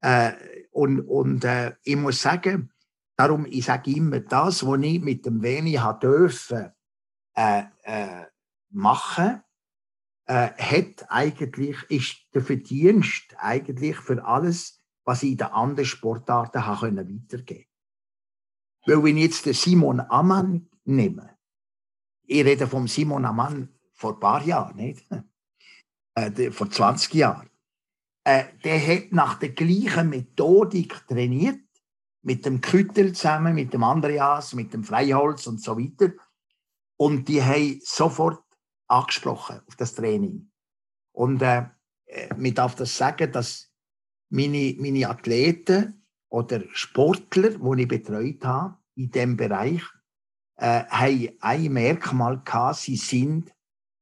[SPEAKER 1] Äh, und und äh, ich muss sagen, darum, ich sage immer, das, was ich mit dem Wenig dürfen äh, äh, machen, äh, hat eigentlich, ist der Verdienst eigentlich für alles, was ich in den anderen Sportarten habe können weitergeben Weil wenn ich jetzt den Simon Ammann nehme, ich rede vom Simon Amann vor ein paar Jahren, nicht? Äh, vor 20 Jahren. Äh, der hat nach der gleichen Methodik trainiert, mit dem Küttel zusammen, mit dem Andreas, mit dem Freiholz und so weiter. Und die haben sofort angesprochen auf das Training. Und äh, äh man darf das sagen, dass meine, meine Athleten oder Sportler, die ich betreut habe, in diesem Bereich, äh, haben ein Merkmal gehabt, sie sind,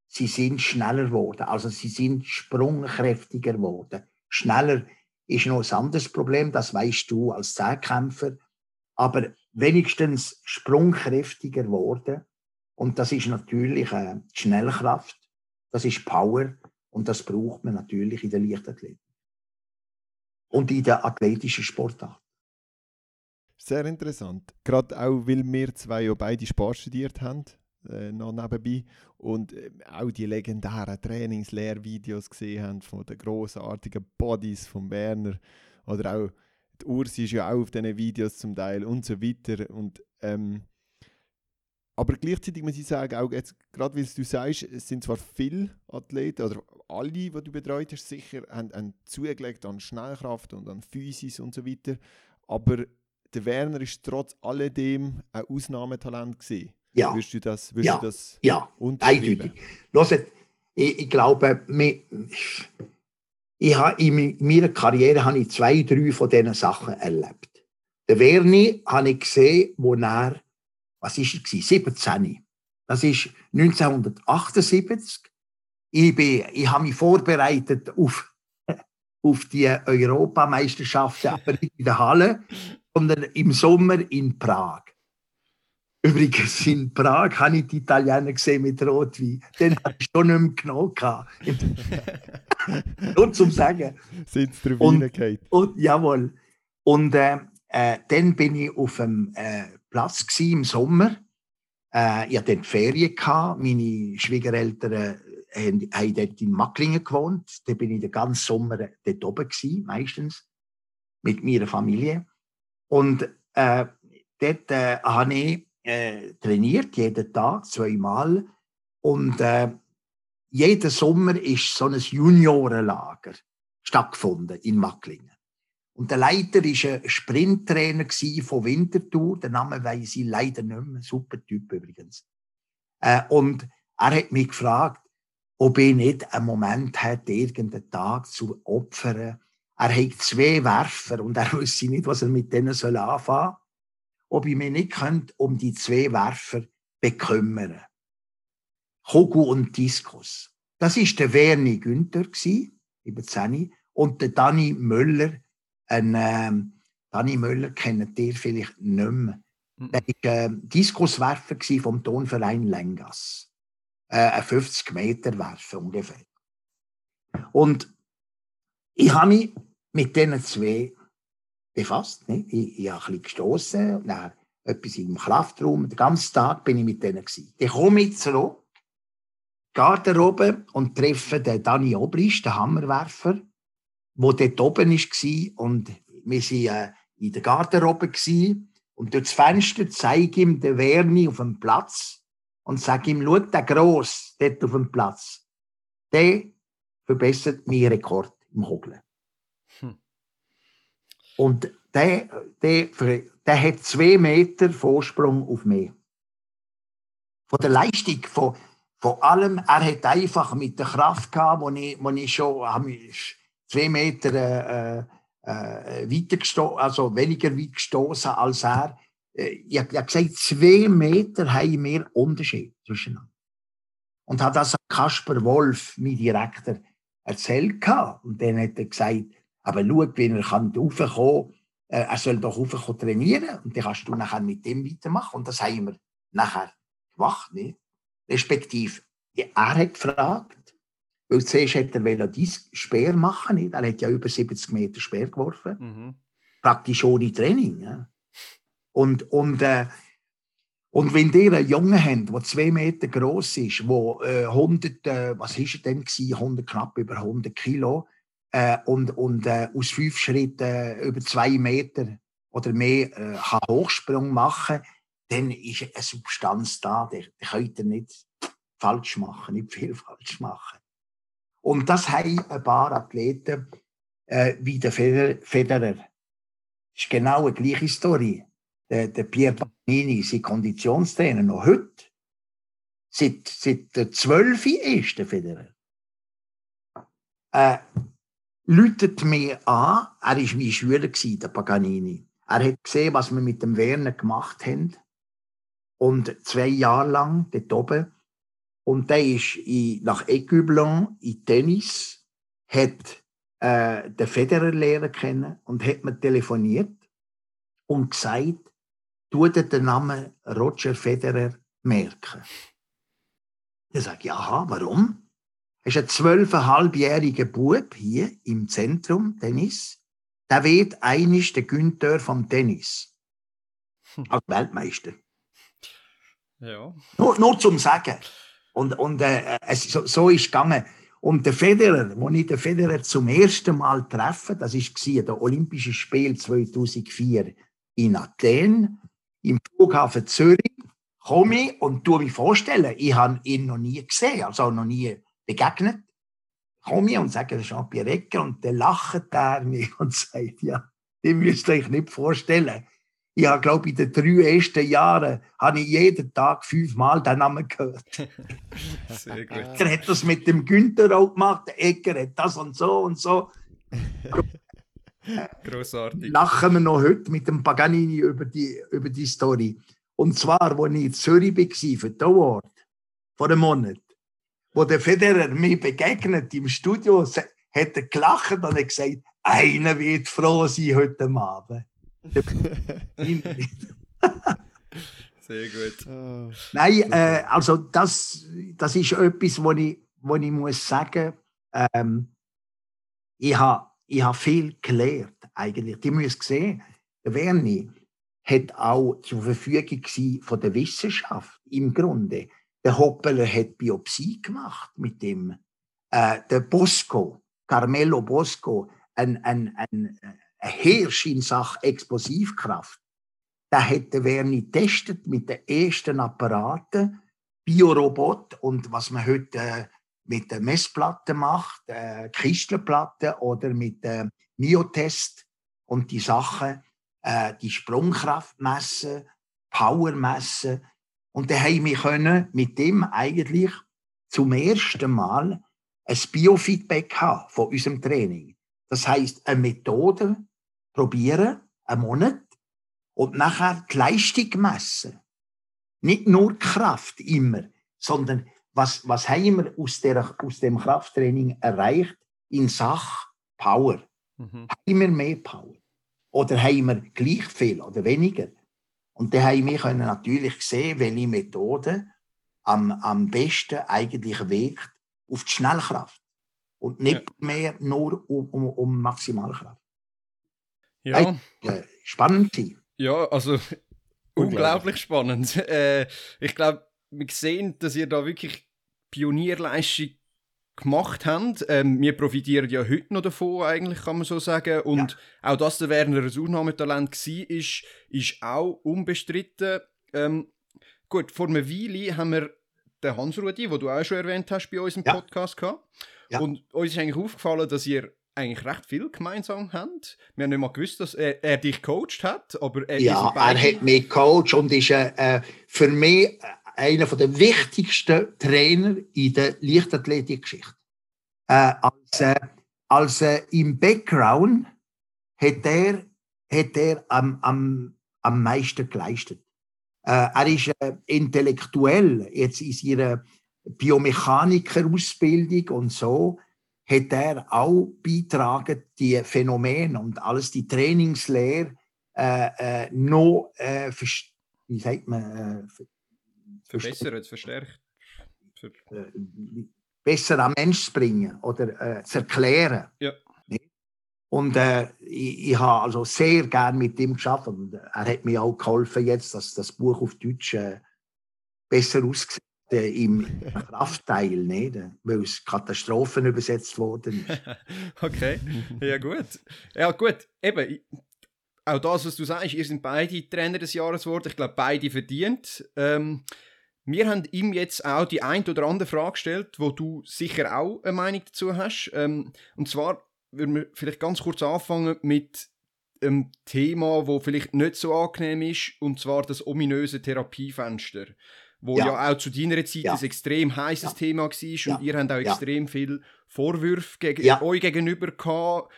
[SPEAKER 1] sie sind schneller geworden. Also sie sind sprungkräftiger geworden. Schneller ist noch ein anderes Problem, das weißt du als Zehnkämpfer. Aber wenigstens sprungkräftiger geworden. Und das ist natürlich äh, Schnellkraft, das ist Power und das braucht man natürlich in der Leichtathletik. Und in der athletischen Sportart.
[SPEAKER 3] Sehr interessant. Gerade auch, weil wir zwei ja beide Sport studiert haben, äh, noch nebenbei, und äh, auch die legendären Trainingslehrvideos gesehen haben von den großartigen Bodies von Werner oder auch die Ursi ist ja auch auf diesen Videos zum Teil und so weiter. Und, ähm, aber gleichzeitig muss ich sagen, auch jetzt, gerade weil du sagst, es sind zwar viele Athleten oder alle, die du betreut hast, sicher haben, haben zugelegt an Schnellkraft und an Physis und so weiter, aber der Werner ist trotz alledem ein Ausnahmetalent gewesen.
[SPEAKER 1] Ja.
[SPEAKER 3] Wirst du das,
[SPEAKER 1] wirst ja.
[SPEAKER 3] du das
[SPEAKER 1] ja. eindeutig. Hört, ich, ich glaube, ich, ich habe in meiner Karriere habe ich zwei, drei von diesen Sachen erlebt. Der Werni habe ich gesehen, wo er, was ist er 17. Das ist 1978. Ich, bin, ich habe mich vorbereitet auf *laughs* auf die Europameisterschaften, aber nicht in der Halle, sondern im Sommer in Prag. Übrigens, in Prag habe ich die Italiener gesehen mit Rotwein. Den hatte ich schon nicht mehr genommen. *laughs* Nur zum Sagen.
[SPEAKER 3] Sind sie und,
[SPEAKER 1] und, Jawohl. Und äh, äh, dann bin ich auf dem äh, Platz im Sommer. Äh, ich hatte Ferien. Gehabt. Meine Schwiegereltern äh, haben, haben dort in Macklingen gewohnt. Da bin ich den ganzen Sommer dort oben, gewesen, meistens, mit meiner Familie. Und äh, dort äh, habe ich äh, trainiert, jeden Tag, zweimal. Und äh, jeden Sommer ist so ein Juniorenlager stattgefunden in Macklingen. Und der Leiter war ein Sprinttrainer von Winterthur. Den Namen weiß ich leider nicht mehr. Super Typ übrigens. Äh, und er hat mich gefragt, ob ich nicht einen Moment hätte, irgendeinen Tag zu opfern. Er hat zwei Werfer und er *laughs* wusste nicht, was er mit denen anfangen soll ob ich mich nicht könnte um die zwei Werfer bekümmern. Kugel und Diskus. Das ist der Werni Günther über 10 und der Dani Müller. Ein, ähm, Dani Müller kennt ihr vielleicht nicht mehr. Mhm. Der war äh, Diskuswerfer vom Tonverein Lengas. Äh, ein 50 Meter Werfer ungefähr. Und ich habe mich mit diesen zwei befasst. Nicht? Ich, ich habe ein bisschen gestossen und dann etwas im Kraftraum. Den ganzen Tag bin ich mit denen. Gewesen. Dann komme ich zurück, Garderobe und treffe den Dani Obrist, den Hammerwerfer, der dort oben war. Und wir waren äh, in der Garderobe. Und durch das Fenster zeige ihm den Werni auf dem Platz und sage ihm, schau, der Gross dort auf dem Platz, der verbessert meinen Rekord im Hogeln. Und der, der, der hat zwei Meter Vorsprung auf mich. Von der Leistung, von, von allem, er hat einfach mit der Kraft gehabt, wo ich, wo ich schon zwei Meter äh, äh, weiter gestoßen, also weniger weit gestoßen als er. Äh, ich, habe gesagt, zwei Meter haben wir Unterschied zwischen uns. Und hat das Kasper Wolf, mein Direktor, erzählt. Gehabt. Und dann hat er gesagt, aber schau, wie er kann raufkommen kann. Äh, er soll doch raufkommen trainieren und dann kannst du nachher mit dem weitermachen. Und das haben wir nachher gemacht. Nicht? Respektive, er hat gefragt, weil zuerst hätte er dies Speer machen nicht? Er hat ja über 70 Meter Speer geworfen. Mhm. Praktisch ohne Training. Ja? Und, und, äh, und wenn ihr einen Jungen habt, der zwei Meter groß ist, der äh, 100, äh, was ist er denn gewesen? 100, knapp über 100 Kilo, äh, und, und äh, aus fünf Schritten äh, über zwei Meter oder mehr äh, kann Hochsprung machen, dann ist eine Substanz da, die, die könnt ihr nicht falsch machen, nicht viel *laughs* falsch machen. Und das haben ein paar Athleten äh, wie der Federer. Das ist genau die gleiche Story. Der, der Pierre Paganini, sein Konditionstrainer, noch heute, seit, seit der 12 ist, der Federer. Äh, läutet mir an, er war mein Schüler, der Paganini. Er hat gesehen, was wir mit dem Werner gemacht haben. Und zwei Jahre lang dort oben. Und der ist in, nach Écublon in Tennis, hat äh, den Federer lernen kennen und hat mir telefoniert und gesagt, tu dir den Namen Roger Federer merken. Ich sage, ja, warum? Ist ein zwölfeinhalbjähriger Bub hier im Zentrum, Tennis. Der wird einig der Günther vom Tennis. Hm. Als Weltmeister.
[SPEAKER 2] Ja.
[SPEAKER 1] Nur, nur zum Sagen. Und, und äh, es, so, so ist es gegangen. Und der Federer, wo ich den Federer zum ersten Mal treffe, das war der Olympische Spiel 2004 in Athen, im Flughafen Zürich, komme ich und tue mich vorstellen, ich habe ihn noch nie gesehen, also noch nie begegnet, komme ich und sage, das ist Jean-Pierre Ecker und dann lacht er mich *laughs* und sagt, ja, dem müsst ihr euch nicht vorstellen. Ich habe, glaube ich, in den drei ersten Jahren habe ich jeden Tag fünfmal den Namen gehört. *laughs* Sehr gut. Ecker hat das mit dem Günther auch gemacht, Ecker hat das und so und so.
[SPEAKER 2] Grossartig.
[SPEAKER 1] Lachen wir noch heute mit dem Paganini über die, über die Story. Und zwar, als ich in Zürich war für den Award, vor einem Monat wo der Federer mir begegnet im Studio, hat er gelacht und hat gesagt, einer wird froh sein heute Abend. *laughs*
[SPEAKER 2] Sehr gut.
[SPEAKER 1] Oh. Nein, äh, also das, das ist etwas, wo ich, wo ich muss sagen, ähm, ich habe ich ha viel gelernt eigentlich. Die müssen sehen, der Werni hat auch zur Verfügung von der Wissenschaft im Grunde. Der Hoppeler hat Biopsie gemacht mit dem. Äh, der Bosco, Carmelo Bosco, ein, ein, ein, ein Hirsch in Sachen Explosivkraft, da hätte Werni getestet mit den ersten Apparaten, Biorobot und was man heute äh, mit der Messplatte macht, äh, Kistelplatte oder mit der Miotest und die Sachen, äh, die Sprungkraft messen, Power messen. Und da haben wir können mit dem eigentlich zum ersten Mal ein Biofeedback haben von unserem Training. Das heißt, eine Methode probieren, einen Monat, und nachher die Leistung messen. Nicht nur Kraft immer, sondern was, was haben wir aus, der, aus dem Krafttraining erreicht in Sachen Power? Mhm. Haben wir mehr Power? Oder haben wir gleich viel oder weniger? Und dann haben wir können natürlich sehen, welche Methode am, am besten eigentlich wirkt auf die Schnellkraft. Und nicht ja. mehr nur um, um, um Maximalkraft.
[SPEAKER 2] Ja.
[SPEAKER 1] Äh, spannend.
[SPEAKER 2] Ja, also unglaublich spannend. Äh, ich glaube, wir sehen, dass ihr da wirklich Pionierleistung gemacht habt. Ähm, wir profitieren ja heute noch davon, eigentlich kann man so sagen. Und ja. auch, dass der Werner ein Ausnahmetalent war, ist, ist auch unbestritten. Ähm, gut, vor einer Weile haben wir den Hans-Rudi, den du auch schon erwähnt hast, bei uns im ja. Podcast gehabt. Ja. Und uns ist eigentlich aufgefallen, dass ihr eigentlich recht viel gemeinsam haben. Wir haben nicht mal gewusst, dass er, er dich coacht hat, aber er
[SPEAKER 1] Ja, er hat mich coacht und ist äh, für mich einer der wichtigsten Trainer in der Leichtathletikgeschichte. Äh, als äh, als äh, im Background hat er, hat er am, am, am meisten geleistet. Äh, er ist äh, intellektuell jetzt in seiner Biomechaniker-Ausbildung und so hat er auch beitragen, die Phänomene und alles die Trainingslehre äh, äh, noch, äh, wie sagt man,
[SPEAKER 2] äh, verbessert, verstärkt.
[SPEAKER 1] Für äh, besser am Mensch zu bringen oder äh, zu erklären.
[SPEAKER 2] Ja.
[SPEAKER 1] Und äh, ich, ich habe also sehr gern mit ihm geschafft und er hat mir auch geholfen jetzt, dass das Buch auf Deutsch äh, besser aussieht äh, im *laughs* Kraftteil, nicht? weil es Katastrophen übersetzt worden ist. *laughs*
[SPEAKER 2] okay, ja gut. Ja gut, eben, auch das, was du sagst, ihr sind beide Trainer des Jahres geworden. Ich glaube, beide verdient. Ähm, wir haben ihm jetzt auch die ein oder andere Frage gestellt, wo du sicher auch eine Meinung dazu hast. Ähm, und zwar würden wir vielleicht ganz kurz anfangen mit einem Thema, wo vielleicht nicht so angenehm ist, und zwar das ominöse Therapiefenster wo ja, ja auch zu deiner Zeit ja. ein extrem heißes ja. Thema war und ihr habt auch extrem viel Vorwürfe gegen euch gegenüber gehabt,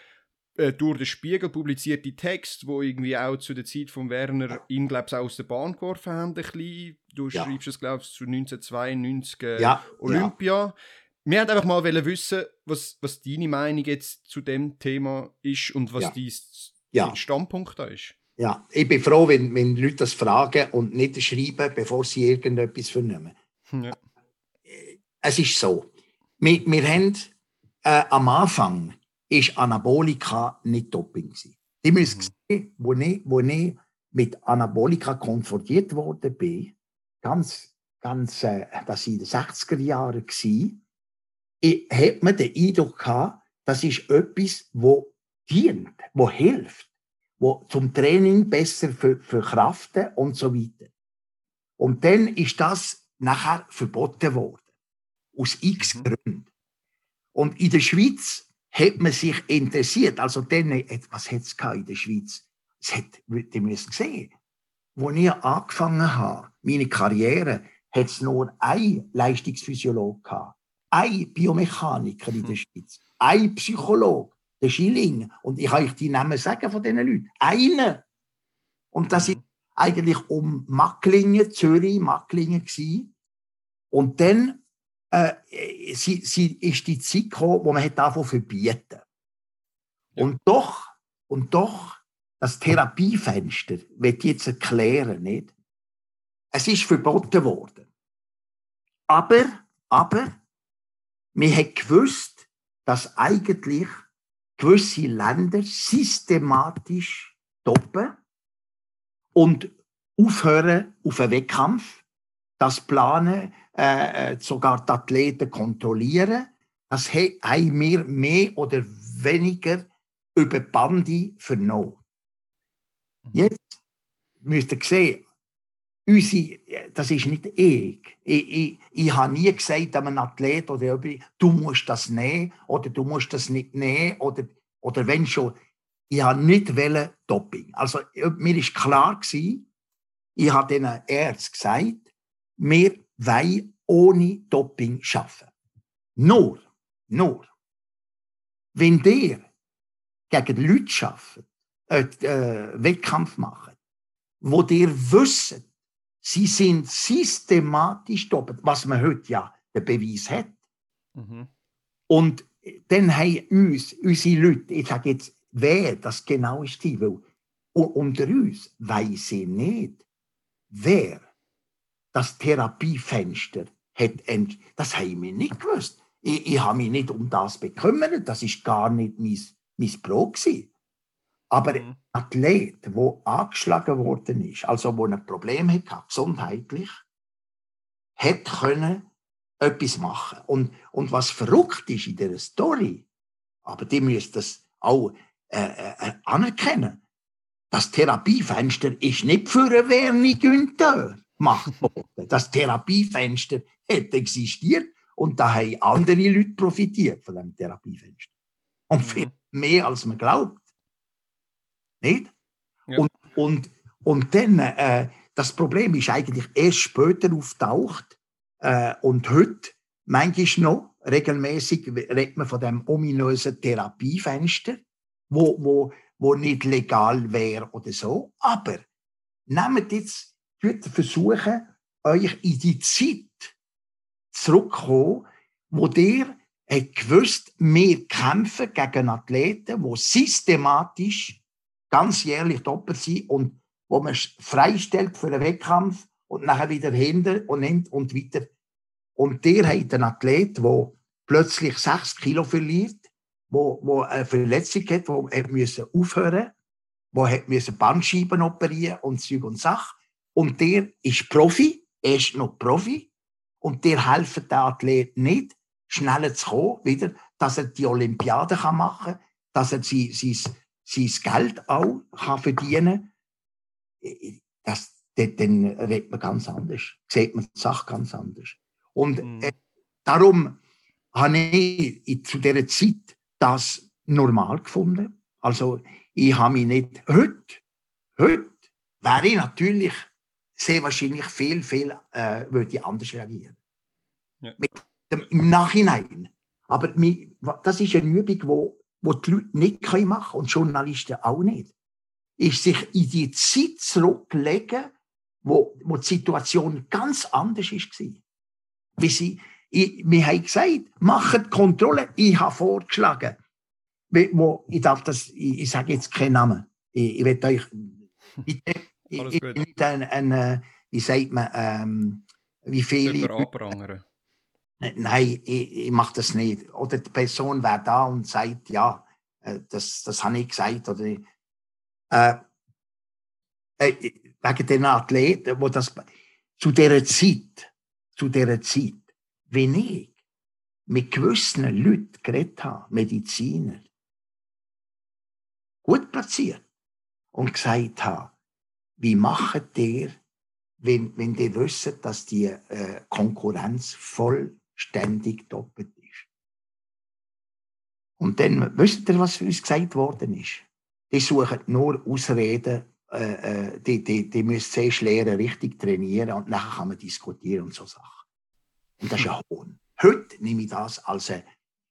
[SPEAKER 2] äh, durch den Spiegel publizierte Text, wo irgendwie auch zu der Zeit von Werner ihn glaube ich aus der Bahn geworfen haben, ein bisschen. Du schreibst es glaube ich zu 1992 äh, Olympia. Wir wollten einfach mal wissen, was, was deine Meinung jetzt zu dem Thema ist und was dein Standpunkt da ist.
[SPEAKER 1] Ja, ich bin froh, wenn, wenn Leute das fragen und nicht schreiben, bevor sie irgendetwas vernehmen. Ja. Es ist so, wir, wir haben äh, am Anfang ist Anabolika nicht Doping gewesen. Die müssen mhm. sehen, wo ich, wo ich mit Anabolika konfrontiert worden bin, ganz, ganz, äh, das in den 60er Jahren war, ich, hat man den Eindruck gehabt, das ist etwas, wo dient, wo hilft wo zum Training besser für, verkraften und so weiter. Und dann ist das nachher verboten worden. Aus x mhm. Gründen. Und in der Schweiz hat man sich interessiert. Also dann, was hat es in der Schweiz? Es hat, die müssen sehen. Als ich angefangen habe, meine Karriere, hat es nur ein Leistungsphysiologe gehabt. Ein Biomechaniker in der mhm. Schweiz. Ein Psychologe der Schilling. Und ich kann euch die Namen sagen von diesen Leuten. Einer. Und das ist eigentlich um Macklingen, Zürich, Macklingen gewesen. Und dann äh, sie, sie ist die Zeit gekommen, wo man hat davon verbieten. Ja. Und doch, und doch, das Therapiefenster, wird jetzt erklären, nicht? Es ist verboten worden. Aber, aber, wir haben gewusst, dass eigentlich gewisse Länder systematisch stoppen und aufhören auf einen Wettkampf, das planen, äh, äh, sogar die Athleten kontrollieren. Das haben wir mehr oder weniger über Bandi vernommen. Mhm. Jetzt müsst ihr sehen, unsere, das ist nicht ich. Ich, ich, ich habe nie gesagt einem Athlet oder jemand, du musst das nehmen oder du musst das nicht nehmen oder, oder wenn schon. Ich habe nicht Doping. Also mir ist klar gewesen, ich habe den Ärzten gesagt, wir wollen ohne Doping schaffen. Nur, nur, wenn der gegen Leute schafft, äh, äh, Wettkampf machen, wo der wissen, sie sind systematisch doppelt, was man heute ja den Beweis hat. Mhm. Und dann haben uns, unsere Leute, ich sage jetzt, wer das genau ist, weil unter uns weiß ich nicht, wer das Therapiefenster hat. Das haben wir nicht gewusst. Ich, ich habe mich nicht um das bekümmert, das ist gar nicht mein, mein Brot gewesen. Aber mhm. ein Athlet, der angeschlagen worden ist, also wo ein Problem hatte, gesundheitlich, hat können etwas machen. Und, und was verrückt ist in dieser Story, aber die müssen das auch äh, äh, anerkennen, das Therapiefenster ist nicht für einen Werni Günther gemacht worden. Das Therapiefenster hat existiert und da haben andere Leute profitiert von dem Therapiefenster. Und viel mhm. mehr als man glaubt. Nicht? Ja. Und, und, und dann, äh, das Problem ist eigentlich erst später auftaucht äh, und heute, manchmal noch, regelmäßig redet man von dem ominösen Therapiefenster, wo, wo, wo nicht legal wäre oder so. Aber nehmt jetzt, versuchen, euch in die Zeit zurückzukommen, wo der hat gewusst, wir kämpfen gegen Athleten, die systematisch ganz jährlich doppelt sind und wo man freistellt für einen Wettkampf und nachher wieder hinter und nimmt und weiter. Und der hat einen Athlet, der plötzlich sechs Kilo verliert, wo, wo eine Verletzung hat, wo er aufhören, wo hat Bandscheiben operieren und Zeug und Sach. Und der ist Profi, er ist noch Profi und der helfen den Athlet nicht, schneller zu kommen, wieder, dass er die Olympiade kann machen kann, dass er sein, sein sein Geld auch kann verdienen kann, das, dann redet man ganz anders, sieht man die Sache ganz anders. Und mhm. äh, darum habe ich zu dieser Zeit das normal gefunden. Also ich habe mich nicht, heute, heute wäre ich natürlich sehr wahrscheinlich viel, viel, äh, würde ich anders reagieren. Ja. Dem, Im Nachhinein. Aber das ist eine Übung, wo wo die Leute nicht machen können und Journalisten auch nicht, ist sich in die Zeit zurücklegen, wo, wo die Situation ganz anders war. Wie sie, ich, wir haben gesagt, macht Kontrolle. Ich habe vorgeschlagen, wo, ich darf das, ich, ich sage jetzt keinen Namen. Ich, ich will euch, *laughs* bitte, ich, ich bin nicht ein, ein, äh, wie sagt man, ähm, wie viele. Nein, ich, ich mache das nicht. Oder die Person wäre da und sagt, ja, äh, das, das habe ich gesagt. Oder, äh, äh, wegen den Athleten, wo das zu dieser Zeit, zu dieser Zeit, wenn ich mit gewissen Leuten geredet habe, Mediziner, gut platziert und gesagt habe, wie macht der, wenn, wenn die wissen, dass die äh, Konkurrenz vollständig doppelt ist. Und dann, wisst ihr, was uns gesagt worden ist? Die suchen nur Ausreden, äh, äh, die, die, die müssen zuerst lernen, richtig trainieren und nachher kann man diskutieren und so Sachen. Und das ist ein Hohn. Heute nehme ich das als ein,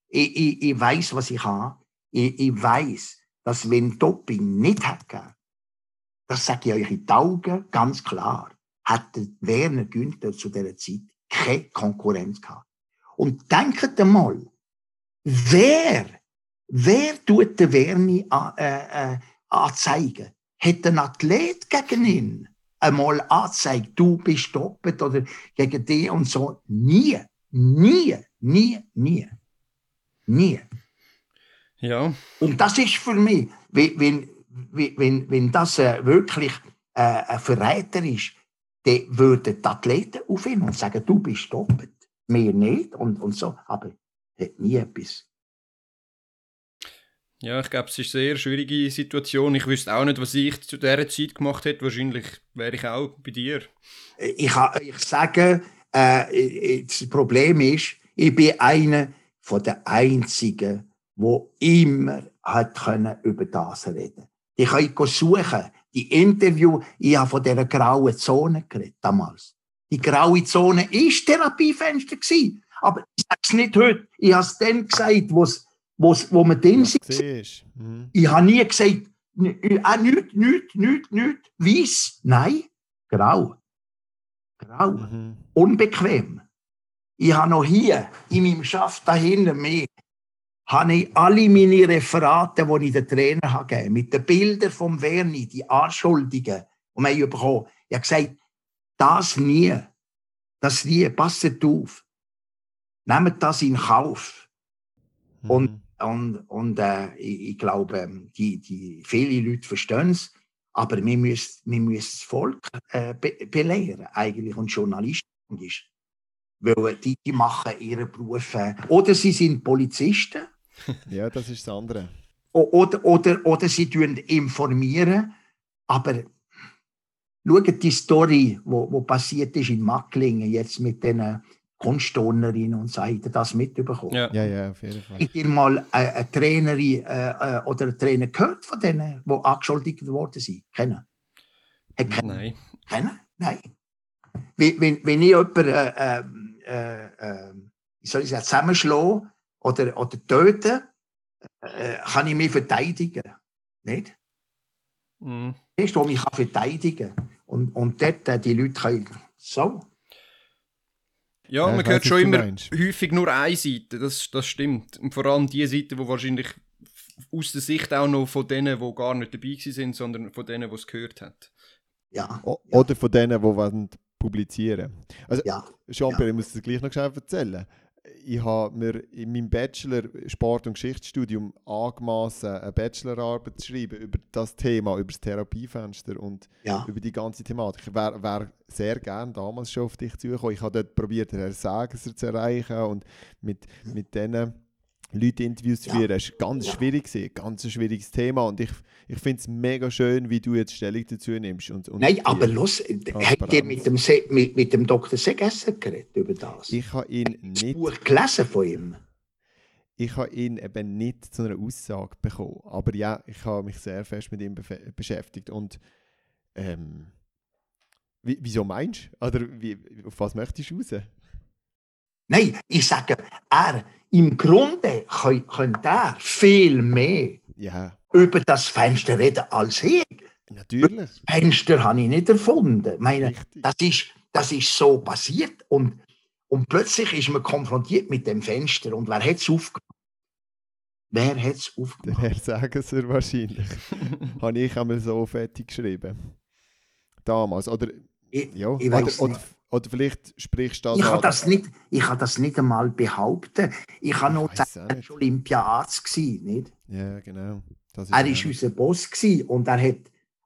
[SPEAKER 1] ich, ich, ich weiß, was ich habe. Ich, ich weiß, dass wenn Doping nicht hat gegeben, das sage ich euch in die Augen ganz klar, hätte Werner Günther zu dieser Zeit keine Konkurrenz gehabt. Und denkt einmal, wer, wer tut den Werni äh, äh, anzeigen? Hat ein Athlet gegen ihn einmal angezeigt, du bist doppelt oder gegen dich und so? Nie, nie, nie, nie. Nie.
[SPEAKER 2] Ja.
[SPEAKER 1] Und das ist für mich, wenn, wenn, wenn das äh, wirklich äh, ein Verräter ist, dann würden die Athleten auf ihn und sagen, du bist doppelt. Mir nicht und, und so. Aber hat nie etwas.
[SPEAKER 2] Ja, ich glaube, es ist eine sehr schwierige Situation. Ich wüsste auch nicht, was ich zu dieser Zeit gemacht hätte. Wahrscheinlich wäre ich auch bei dir.
[SPEAKER 1] Ich, ich sage, äh, das Problem ist, ich bin einer von den Einzigen, wo immer hat können über das reden. Ich kann suchen, die Interview, ich habe von dieser grauen Zone geredet damals. Die graue Zone ist Therapiefenster gewesen. Aber ich sage es nicht heute. Ich habe es dann gesagt, wo's, wo's, wo man drin ist. Mhm. Ich habe nie gesagt, äh, nichts, nichts, nichts, nichts. Weiss? Nein, grau. Grau. Mhm. Unbequem. Ich habe noch hier in meinem Schaft da hinten mehr habe ich alle meine Referate, die ich den Trainer habe gegeben mit den Bildern vom Verni, die Anschuldigungen, die wir bekommen Ich habe gesagt, das nie. Das nie. Passet auf. Nehmt das in Kauf. Mhm. Und, und, und äh, ich, ich, glaube, die, die, viele Leute verstehen es, aber wir müssen, wir müssen das Volk äh, be belehren, eigentlich, und Journalisten. Weil die, die machen ihre Berufe. Oder sie sind Polizisten
[SPEAKER 3] ja, das ist das andere.
[SPEAKER 1] Oder, oder, oder sie informieren, aber schaut die Story, wo, wo passiert ist in Macklingen, jetzt mit den Kunstturnerinnen und so, habt ihr das mitbekommen?
[SPEAKER 3] Ja. ja, ja, auf jeden Fall.
[SPEAKER 1] Habt ihr mal eine, eine Trainerin äh, äh, oder einen Trainer gehört von denen, die angeschuldigt worden sind? Kennen?
[SPEAKER 2] Nein.
[SPEAKER 1] Kennen? Nein. Wenn, wenn, wenn ich jemanden, äh, äh, äh, wie soll ich sagen, zusammenschlage, oder, oder töten, äh, kann ich mich verteidigen. Nicht? Mhm. Das ist, wo ich kann verteidigen kann. Und, und dort äh, die Leute können so.
[SPEAKER 2] Ja, ja man hört schon immer häufig nur eine Seite, das, das stimmt. Und vor allem die Seite, die wahrscheinlich aus der Sicht auch noch von denen, die gar nicht dabei sind, sondern von denen, die es gehört haben.
[SPEAKER 1] Ja.
[SPEAKER 3] O ja. Oder von denen, die publizieren Also, ja. Jean-Pierre, ja. ich muss das gleich noch schnell erzählen ich habe mir in meinem Bachelor Sport- und Geschichtsstudium angemassen, eine Bachelorarbeit zu schreiben über das Thema, über das Therapiefenster und ja. über die ganze Thematik. Ich wäre wär sehr gerne damals schon auf dich zugekommen. Ich habe dort probiert, Herrn Sagenser zu erreichen und mit, mit denen Leute Interviews zu führen. Ja. Das war ganz ja. schwierig, gewesen, ganz ein schwieriges Thema. Und ich, ich finde es mega schön, wie du jetzt Stellung dazu nimmst. Und, und
[SPEAKER 1] Nein, aber los, habt ihr mit dem, Se mit, mit dem Dr. Segesser geredet über das?
[SPEAKER 3] Ich habe ihn
[SPEAKER 1] nicht.
[SPEAKER 3] Das
[SPEAKER 1] Buch gelesen von ihm.
[SPEAKER 3] Ich habe ihn eben nicht zu einer Aussage bekommen. Aber ja, ich habe mich sehr fest mit ihm beschäftigt. Und ähm, wie, wieso meinst du? Oder wie, auf was möchtest du raus?
[SPEAKER 1] Nein, ich sage, er, im Grunde könnte er viel mehr
[SPEAKER 3] ja.
[SPEAKER 1] über das Fenster reden als ich.
[SPEAKER 3] Natürlich.
[SPEAKER 1] Das Fenster habe ich nicht erfunden. meine, das ist, das ist so passiert und, und plötzlich ist man konfrontiert mit dem Fenster und wer hat es aufgemacht? Wer hat es aufgemacht?
[SPEAKER 3] Der Herr Sagenser wahrscheinlich. *laughs* habe ich einmal so fertig geschrieben. Damals. Oder,
[SPEAKER 1] ich, ja, ich oder,
[SPEAKER 3] oder, oder vielleicht sprichst du das
[SPEAKER 1] ich kann das nicht, Ich kann das nicht einmal behaupten. Ich kann nur sagen, er war Olympiarzt, nicht?
[SPEAKER 3] Ja, genau.
[SPEAKER 1] er war unser Boss und er hat,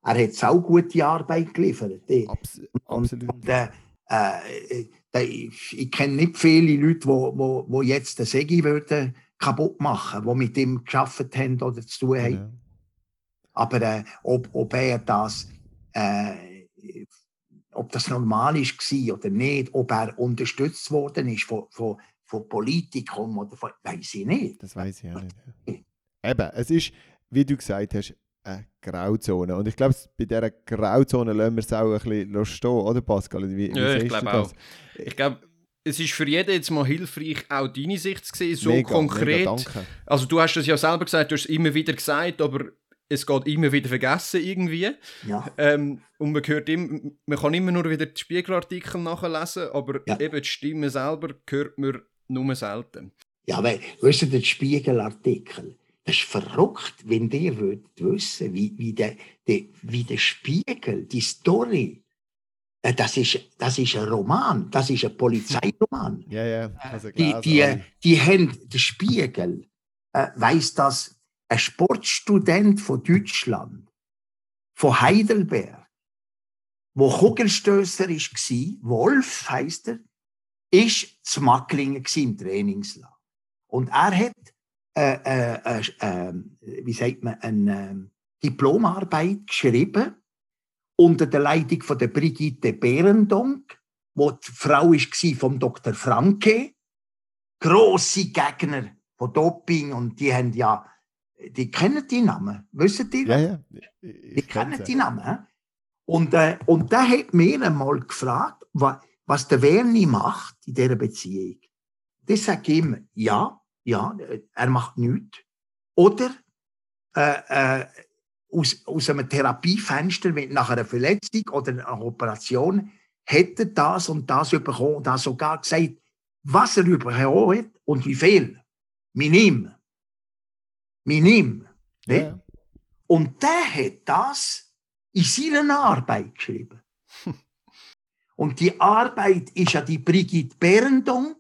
[SPEAKER 1] er hat auch gute Arbeit geliefert.
[SPEAKER 3] Abs absolut. Und,
[SPEAKER 1] äh, äh, ich, ich kenne nicht viele Leute, die wo, wo, wo jetzt den Segi würden kaputt machen, die mit ihm geschafft haben oder zu tun haben. Genau. Aber äh, ob, ob er das äh, ob das normal war oder nicht, ob er unterstützt worden ist von, von, von Politikern oder von, weiß ich nicht.
[SPEAKER 3] Das weiß ich auch nicht. *laughs* Eben, es ist, wie du gesagt hast, eine Grauzone. Und ich glaube, bei dieser Grauzone lassen wir es auch ein bisschen stehen, oder Pascal? Wie,
[SPEAKER 2] ja, ich glaube auch. Ich glaube, es ist für jeden jetzt mal hilfreich, auch deine Sicht zu sehen, so mega, konkret. Mega, also du hast es ja selber gesagt, du hast es immer wieder gesagt, aber es geht immer wieder vergessen irgendwie.
[SPEAKER 1] Ja.
[SPEAKER 2] Ähm, und man, hört immer, man kann immer nur wieder die Spiegelartikel nachlesen, aber ja. eben die Stimme selber hört man nur selten.
[SPEAKER 1] Ja, weil, weißt du, der Spiegelartikel, das ist verrückt, wenn ihr würdet wissen, wie, wie, der, der, wie der Spiegel, die Story, äh, das ist, das ist ein Roman, das ist ein Polizeiroman.
[SPEAKER 3] Ja, ja. Also
[SPEAKER 1] die, die, die haben, der Spiegel äh, weiß, dass ein Sportstudent von Deutschland, von Heidelberg, wo Kugelstößer war, Wolf heißt er, ist zu Macklingen im Trainingslager. Und er hat, äh, äh, äh, wie sagt man, eine Diplomarbeit geschrieben unter der Leitung von der Brigitte Behrendonk, wo die Frau war vom Dr. Franke, grosse Gegner von Doping und die haben ja, die kennen die Namen, wissen die?
[SPEAKER 3] Ja, ja.
[SPEAKER 1] Ich die kennen die Namen. Und, äh, und der hat mir einmal gefragt, was, der Werni macht in dieser Beziehung. Das sage ich immer, ja, ja, er macht nichts. Oder äh, äh, aus, aus einem Therapiefenster nach einer Verletzung oder einer Operation hätte das und das bekommen und hat sogar gesagt, was er bekommen hat und wie viel. Minim. Minim. Ja. Und der hat das in seiner Arbeit geschrieben. *laughs* und die Arbeit ist ja die Brigitte Berendonk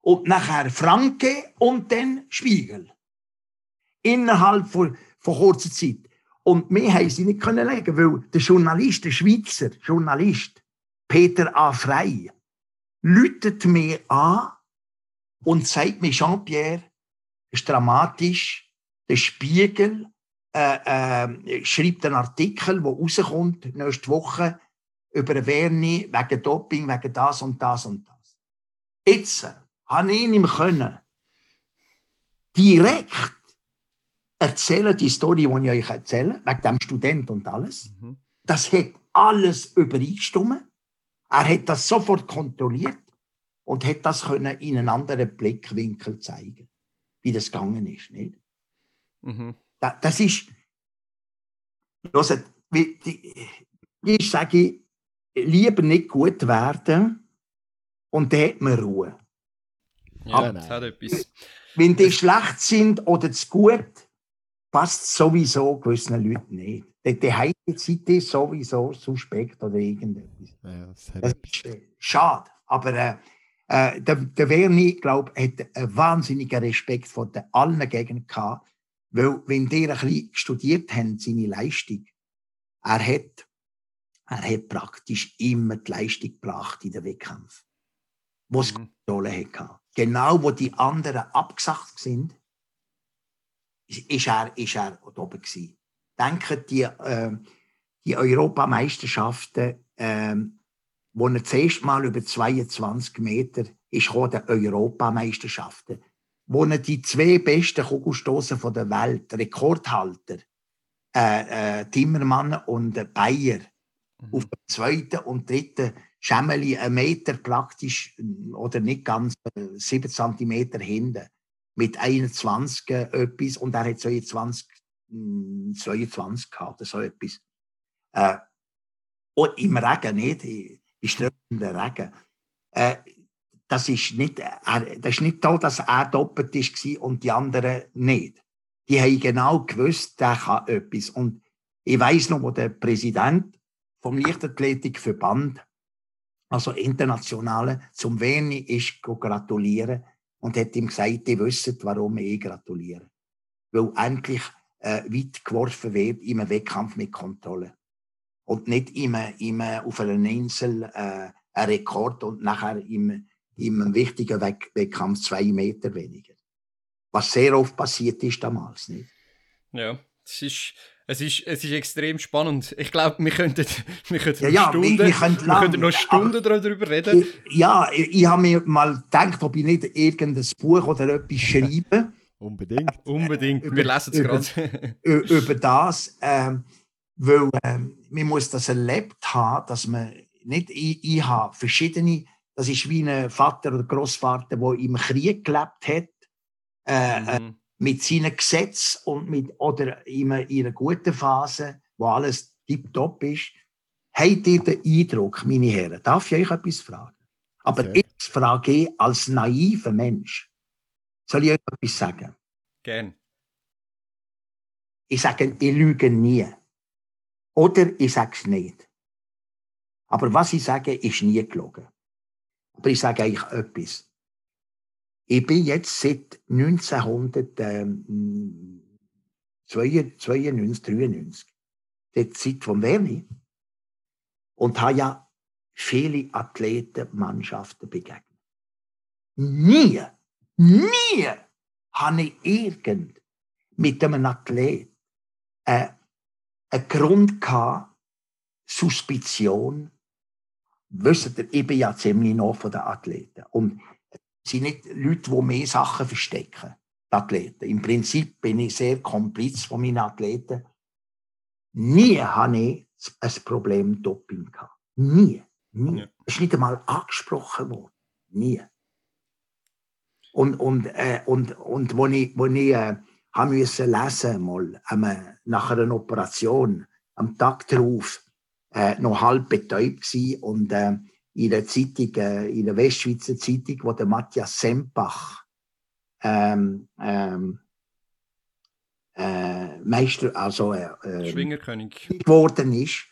[SPEAKER 1] und nachher Franke und dann Spiegel. Innerhalb von, von kurzer Zeit. Und mehr haben sie nicht können legen, weil der Journalist, der Schweizer Journalist, Peter A. Frey, läutet mir an und sagt mir, Jean-Pierre, ist dramatisch, der Spiegel äh, äh, schreibt einen Artikel, der rauskommt nächste Woche über Werni wegen Doping, wegen das und das und das. Jetzt habe ich ihm können direkt erzählen, die Story, die ich euch erzähle, wegen dem Student und alles. Mhm. Das hat alles übereingestimmt. Er hat das sofort kontrolliert und hat das können in einen anderen Blickwinkel zeigen, wie das gegangen ist. Nicht? Mhm. Das, das ist, hört, ich sage, lieber nicht gut werden und dann hat man Ruhe.
[SPEAKER 2] Ja, das hat etwas.
[SPEAKER 1] Wenn die schlecht sind oder zu gut, passt sowieso gewissen Leuten nicht. Die, die heutige Zeit ist sowieso suspekt oder irgendetwas. Ja, das, das ist äh, schade. Aber äh, äh, der, der Werni, glaube hat einen wahnsinnigen Respekt vor den allen Gegnern gehabt, weil, wenn die ein bisschen studiert haben, seine Leistung, er hat, er hat praktisch immer die Leistung gebracht in den Wettkampf, wo es mhm. Kontrolle hatte genau wo die anderen abgesagt sind, ist er, ist er oben gewesen. Denken die, äh, die Europameisterschaften, äh, wo er das erste Mal über 22 Meter ist der Europameisterschaften, wo er die zwei besten Kugelstoßen der Welt, Rekordhalter, äh, äh, Timmermann und Bayer, mhm. auf dem zweiten und dritten Schemmeli einen Meter praktisch oder nicht ganz äh, sieben Zentimeter hinten mit 21 etwas und er hat 22, 22 gehabt oder so etwas. Äh, und im Regen nicht, in strömenden Regen. Äh, das ist nicht, er, das ist nicht so, dass er doppelt war und die anderen nicht. Die haben genau gewusst, der kann etwas. Und ich weiß noch, wo der Präsident vom Leichtathletikverband also internationale, zum Veni ist gratulieren und hat ihm gesagt, die wissen, warum ich gratuliere. Weil endlich äh, weit geworfen wird in einem Wettkampf mit Kontrolle. Und nicht immer, immer auf einer Insel äh, ein Rekord und nachher im, im wichtigen Wettkampf zwei Meter weniger. Was sehr oft passiert ist damals, nicht?
[SPEAKER 2] Ja, es ist es ist, es ist extrem spannend. Ich glaube, *laughs* wir könnten, wir könnten
[SPEAKER 1] ja, ja,
[SPEAKER 2] Stunden,
[SPEAKER 1] wir, wir, können
[SPEAKER 2] wir könnten noch Stunden darüber reden.
[SPEAKER 1] Ich, ja, ich, ich habe mir mal gedacht, ob ich nicht irgendein Buch oder etwas schreibe. *laughs*
[SPEAKER 3] Unbedingt.
[SPEAKER 2] Unbedingt. Wir lesen es gerade.
[SPEAKER 1] über das. Ähm, weil ähm, man muss das erlebt haben, dass man nicht, ich, ich habe verschiedene, das ist wie ein Vater oder Großvater, der im Krieg gelebt hat. Äh, mhm mit seinen Gesetzen und mit, oder in einer guten Phase, wo alles tiptop ist, habt ihr den Eindruck, meine Herren, darf ich euch etwas fragen? Aber Sehr. jetzt frage ich als naiver Mensch, soll ich euch etwas sagen?
[SPEAKER 2] Gern.
[SPEAKER 1] Ich sage, ich lüge nie. Oder ich sage es nicht. Aber was ich sage, ist nie gelogen. Aber ich sage eigentlich etwas. Ich bin jetzt seit 1992, 93, der Zeit von Werni, und habe ja viele Athletenmannschaften begegnet. Nie, nie habe ich irgend mit einem Athlet äh, einen Grund gehabt, Suspicion. Wisst ihr, ich bin ja ziemlich noch von den Athleten. Und es sind nicht Leute, die mehr Sachen verstecken. Die Athleten. Im Prinzip bin ich sehr kompliz von meinen Athleten. Nie habe ich ein Problem Doping gehabt. Nie. Nie. Ja. Das ist nicht einmal angesprochen worden. Nie. Und, und, äh, und, und wo ich, wo ich äh, haben müssen lesen mal ähm, nach einer Operation am Tag darauf äh, noch halb betäubt gsi und äh, in der Zeitung, äh, in der Westschweizer Zeitung, wo der Matthias Sempach ähm, ähm, äh, Meister, also äh,
[SPEAKER 2] äh Schwingerkönig.
[SPEAKER 1] geworden ist,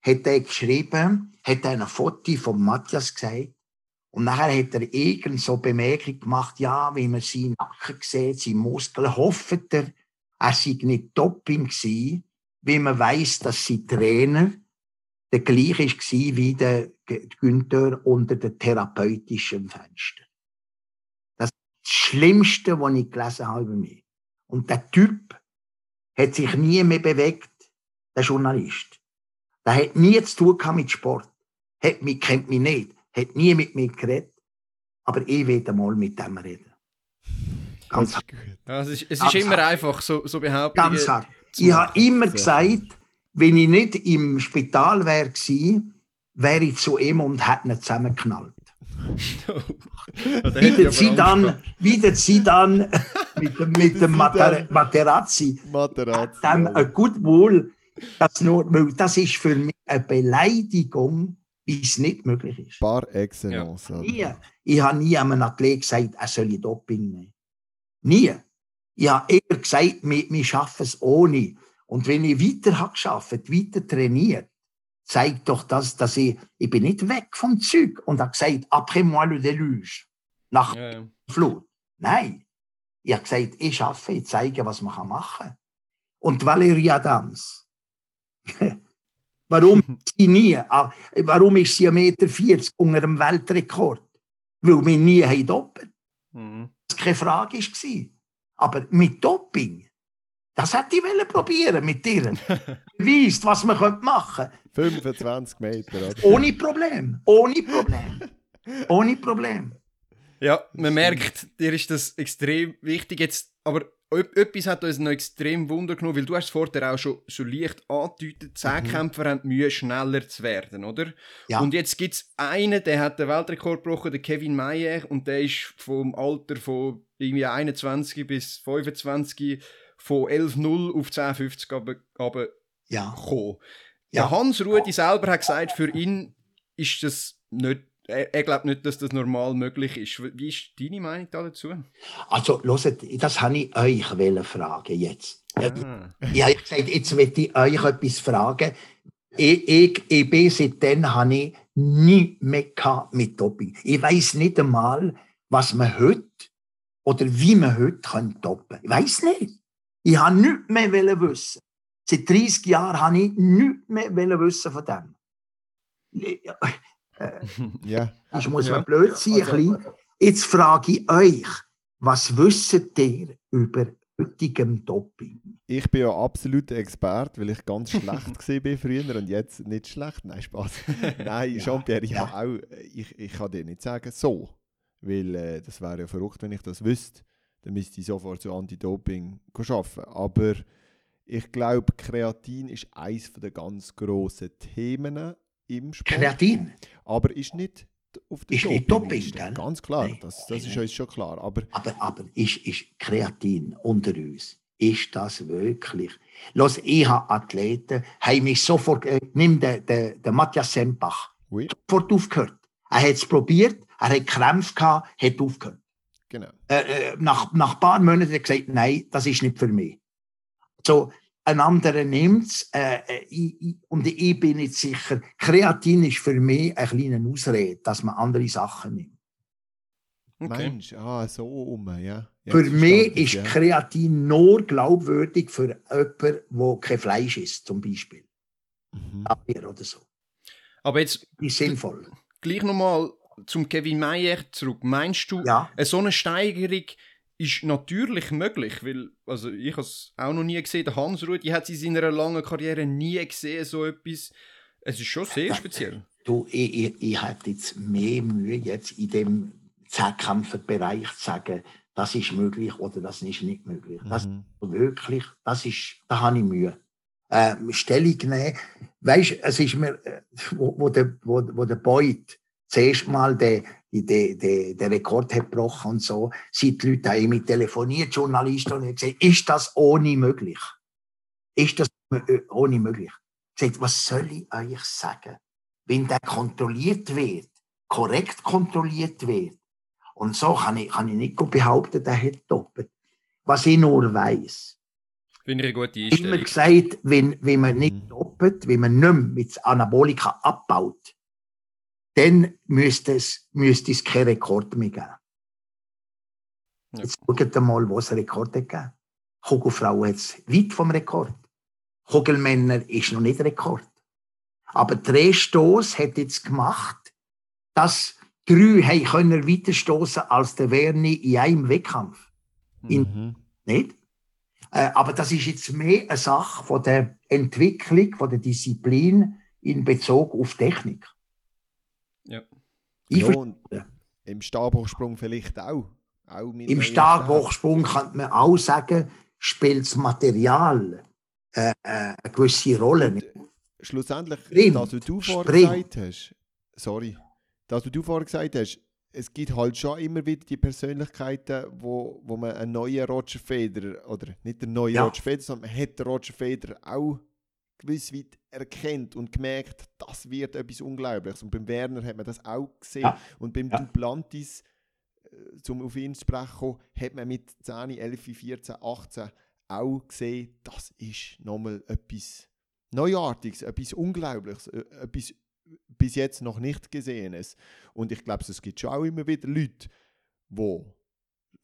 [SPEAKER 1] hat er geschrieben, hat er ein Foto von Matthias gesagt und nachher hat er irgend so Bemerkung gemacht, ja, wie man seinen Nacken sieht, seine Muskeln, hofft er, er sei nicht Doping gewesen, wie man weiß, dass sein Trainer der gleiche war wie der Günther unter dem therapeutischen Fenster. Das, ist das Schlimmste, was ich gelesen habe über mich. Und der Typ hat sich nie mehr bewegt, der Journalist. Der hat nie zu tun mit Sport. Hat mich, kennt mich nicht hat nie mit mir geredet, aber ich werde mal mit dem reden.
[SPEAKER 2] Ganz hart. Ja, es ist, es ist immer hart. einfach, so, so behaupten.
[SPEAKER 1] Ganz hart. Ich habe immer gesagt, wenn ich nicht im Spital wäre, wäre ich zu ihm und hätte ihn zusammengeknallt. wie, der Zidane, wie der Zidane mit, dem, mit dem Mater Materazzi.
[SPEAKER 3] Materazzi.
[SPEAKER 1] Dann ein Goodwill, das, nur, das ist für mich eine Beleidigung es nicht möglich ist.
[SPEAKER 3] Par excellence. Ja.
[SPEAKER 1] Nie. Ich habe nie einem Athlet gesagt, er soll Doping nehmen. Nie. Ich habe eher gesagt, wir, wir schaffen es ohne. Und wenn ich weiter habe geschafft, weiter trainiert, zeigt doch das, dass ich, ich bin nicht weg vom Zeug und habe gesagt, après moi le déluge. Nach ja, ja. Flut. Nein. Ich habe gesagt, ich schaffe, ich zeige, was man machen kann. Und Valeria Adams, *laughs* Warum *laughs* sie nie? Ah, warum ist sie 1,40 Meter unter dem Weltrekord? Weil wir nie haben doppelt. Mhm. Das war keine Frage. Aber mit Doping, das hätte ich probieren mit dir. *laughs* Weißt, was man machen
[SPEAKER 3] könnte. 25 Meter.
[SPEAKER 1] Oder? Ohne Problem. Ohne Problem. *laughs* Ohne Problem.
[SPEAKER 2] Ja, man merkt, dir ist das extrem wichtig. Jetzt, aber etwas hat uns noch extrem Wunder genommen, weil du hast vorher auch schon so leicht angedeutet, Zehnkämpfer mhm. haben Mühe, schneller zu werden, oder? Ja. Und jetzt gibt es einen, der hat den Weltrekord gebrochen, der Kevin Meyer, und der ist vom Alter von irgendwie 21 bis 25 von 11.0 auf 10.50 aber, aber
[SPEAKER 1] ja.
[SPEAKER 2] gekommen. Ja. Hans Rudi selber hat gesagt, für ihn ist das nicht er, er glaubt nicht, dass das normal möglich ist. Wie ist deine Meinung dazu?
[SPEAKER 1] Also, hört, das habe ich euch fragen jetzt. Ah. Ich habe gesagt, jetzt will ich euch etwas fragen. Ich, ich, ich bin seitdem habe ich nie mehr mit Doping. Ich weiß nicht einmal, was man heute oder wie man heute kann toppen. Ich weiß nicht. Ich habe nichts mehr wissen. Seit 30 Jahren habe ich nichts mehr wissen von dem.
[SPEAKER 3] Äh, ja.
[SPEAKER 1] Das muss man ja. blöd sein. Also, Jetzt frage ich euch, was wisst ihr über heutigem Doping?
[SPEAKER 3] Ich bin ja absoluter Experte, weil ich ganz schlecht *laughs* gesehen bin früher und jetzt nicht schlecht. Nein, Spaß. *laughs* Nein, ja. Jean-Pierre, ich, ja. auch, ich, ich kann dir nicht sagen, so. Weil äh, das wäre ja verrückt, wenn ich das wüsste. Dann müsste ich sofort zu Anti-Doping arbeiten. Aber ich glaube, Kreatin ist eines der ganz grossen Themen im Sport.
[SPEAKER 1] Kreatin?
[SPEAKER 3] Aber ist nicht auf der
[SPEAKER 1] ist nicht Doping,
[SPEAKER 3] Ganz klar, das, das ist uns schon klar. Aber,
[SPEAKER 1] aber, aber ist, ist Kreatin unter uns, ist das wirklich? Los, ich habe Athleten, haben mich sofort, äh, nimm den, den, den Matthias Sempach, oui. sofort aufgehört. Er hat es probiert, er hat Krämpfe gehabt, hat aufgehört.
[SPEAKER 3] Genau.
[SPEAKER 1] Äh, äh, nach, nach ein paar Monaten hat er gesagt, nein, das ist nicht für mich. So, ein anderer nimmt es äh, äh und ich bin nicht sicher. Kreatin ist für mich eine kleine Ausrede, dass man andere Sachen nimmt.
[SPEAKER 3] Okay. Mensch, ah, so um, ja.
[SPEAKER 1] Für mich ist ja. Kreatin nur glaubwürdig für jemanden, der kein Fleisch isst, zum Beispiel. Mhm. Oder so.
[SPEAKER 2] Aber jetzt.
[SPEAKER 1] Ist sinnvoll.
[SPEAKER 2] Gleich nochmal zum Kevin Meyer zurück. Meinst du, ja. so eine Steigerung ist natürlich möglich? Weil, also ich habe es auch noch nie gesehen. Der Hans Rudi hat in seiner langen Karriere nie gesehen, so etwas. Es ist schon sehr speziell.
[SPEAKER 1] Du, ich, ich, ich hätte jetzt mehr Mühe, jetzt in dem Zehnkämpferbereich zu sagen, das ist möglich oder das ist nicht möglich. Mhm. Das wirklich, das ist, da habe ich Mühe. Äh, Stellung nehmen. Weißt du, es ist mir, äh, wo, wo, der, wo, wo der Beut zuerst mal den, den, den, den Rekord hat gebrochen und so, sind die Leute auch mit telefoniert, Journalisten, und haben gesagt, ist das ohne möglich? Ist das äh, ohne möglich? Gesagt, was soll ich euch sagen? Wenn der kontrolliert wird, korrekt kontrolliert wird, und so kann ich, kann ich nicht behaupten, der hat doppelt. Was ich nur weiss.
[SPEAKER 2] Finde ich eine gute Einstellung.
[SPEAKER 1] Immer gesagt, wenn, wenn man nicht mhm. doppelt, wenn man nicht mehr mit Anabolika abbaut, dann müsste es, müsste es keinen Rekord mehr geben. Ja. Jetzt schaut mal, wo es einen Rekord hat gegeben. Kugelfrau hat es weit vom Rekord. Kugelmänner ist noch nicht Rekord. Aber Drehstoß hat jetzt gemacht, dass drei haben können weiterstoßen als der Werni in einem Wettkampf. In, mhm. Nicht? Äh, aber das ist jetzt mehr eine Sache von der Entwicklung, von der Disziplin in Bezug auf Technik.
[SPEAKER 2] Ja.
[SPEAKER 3] Ich ja, Im Stabhochsprung vielleicht auch. auch
[SPEAKER 1] Im Stabhochsprung kann man auch sagen, spielt das Material äh, äh, eine gewisse Rolle. Und
[SPEAKER 3] schlussendlich, Sprint, das, was du vorher gesagt hast, sorry, das, was du vorher gesagt hast, es gibt halt schon immer wieder die Persönlichkeiten, wo, wo man einen neuen Roger Federer, oder nicht den neuen ja. Roger Federer, sondern man hat den Roger Federer auch gewiss weit erkennt und gemerkt, das wird etwas Unglaubliches. Und beim Werner hat man das auch gesehen. Ja. Und beim ja. Duplantis, äh, zum auf ihn zu sprechen, hat man mit 10, 11, 14, 18 auch gesehen, das ist nochmal etwas Neuartiges, etwas Unglaubliches, äh, etwas bis jetzt noch nicht Gesehenes. Und ich glaube, es gibt schon auch immer wieder Leute, die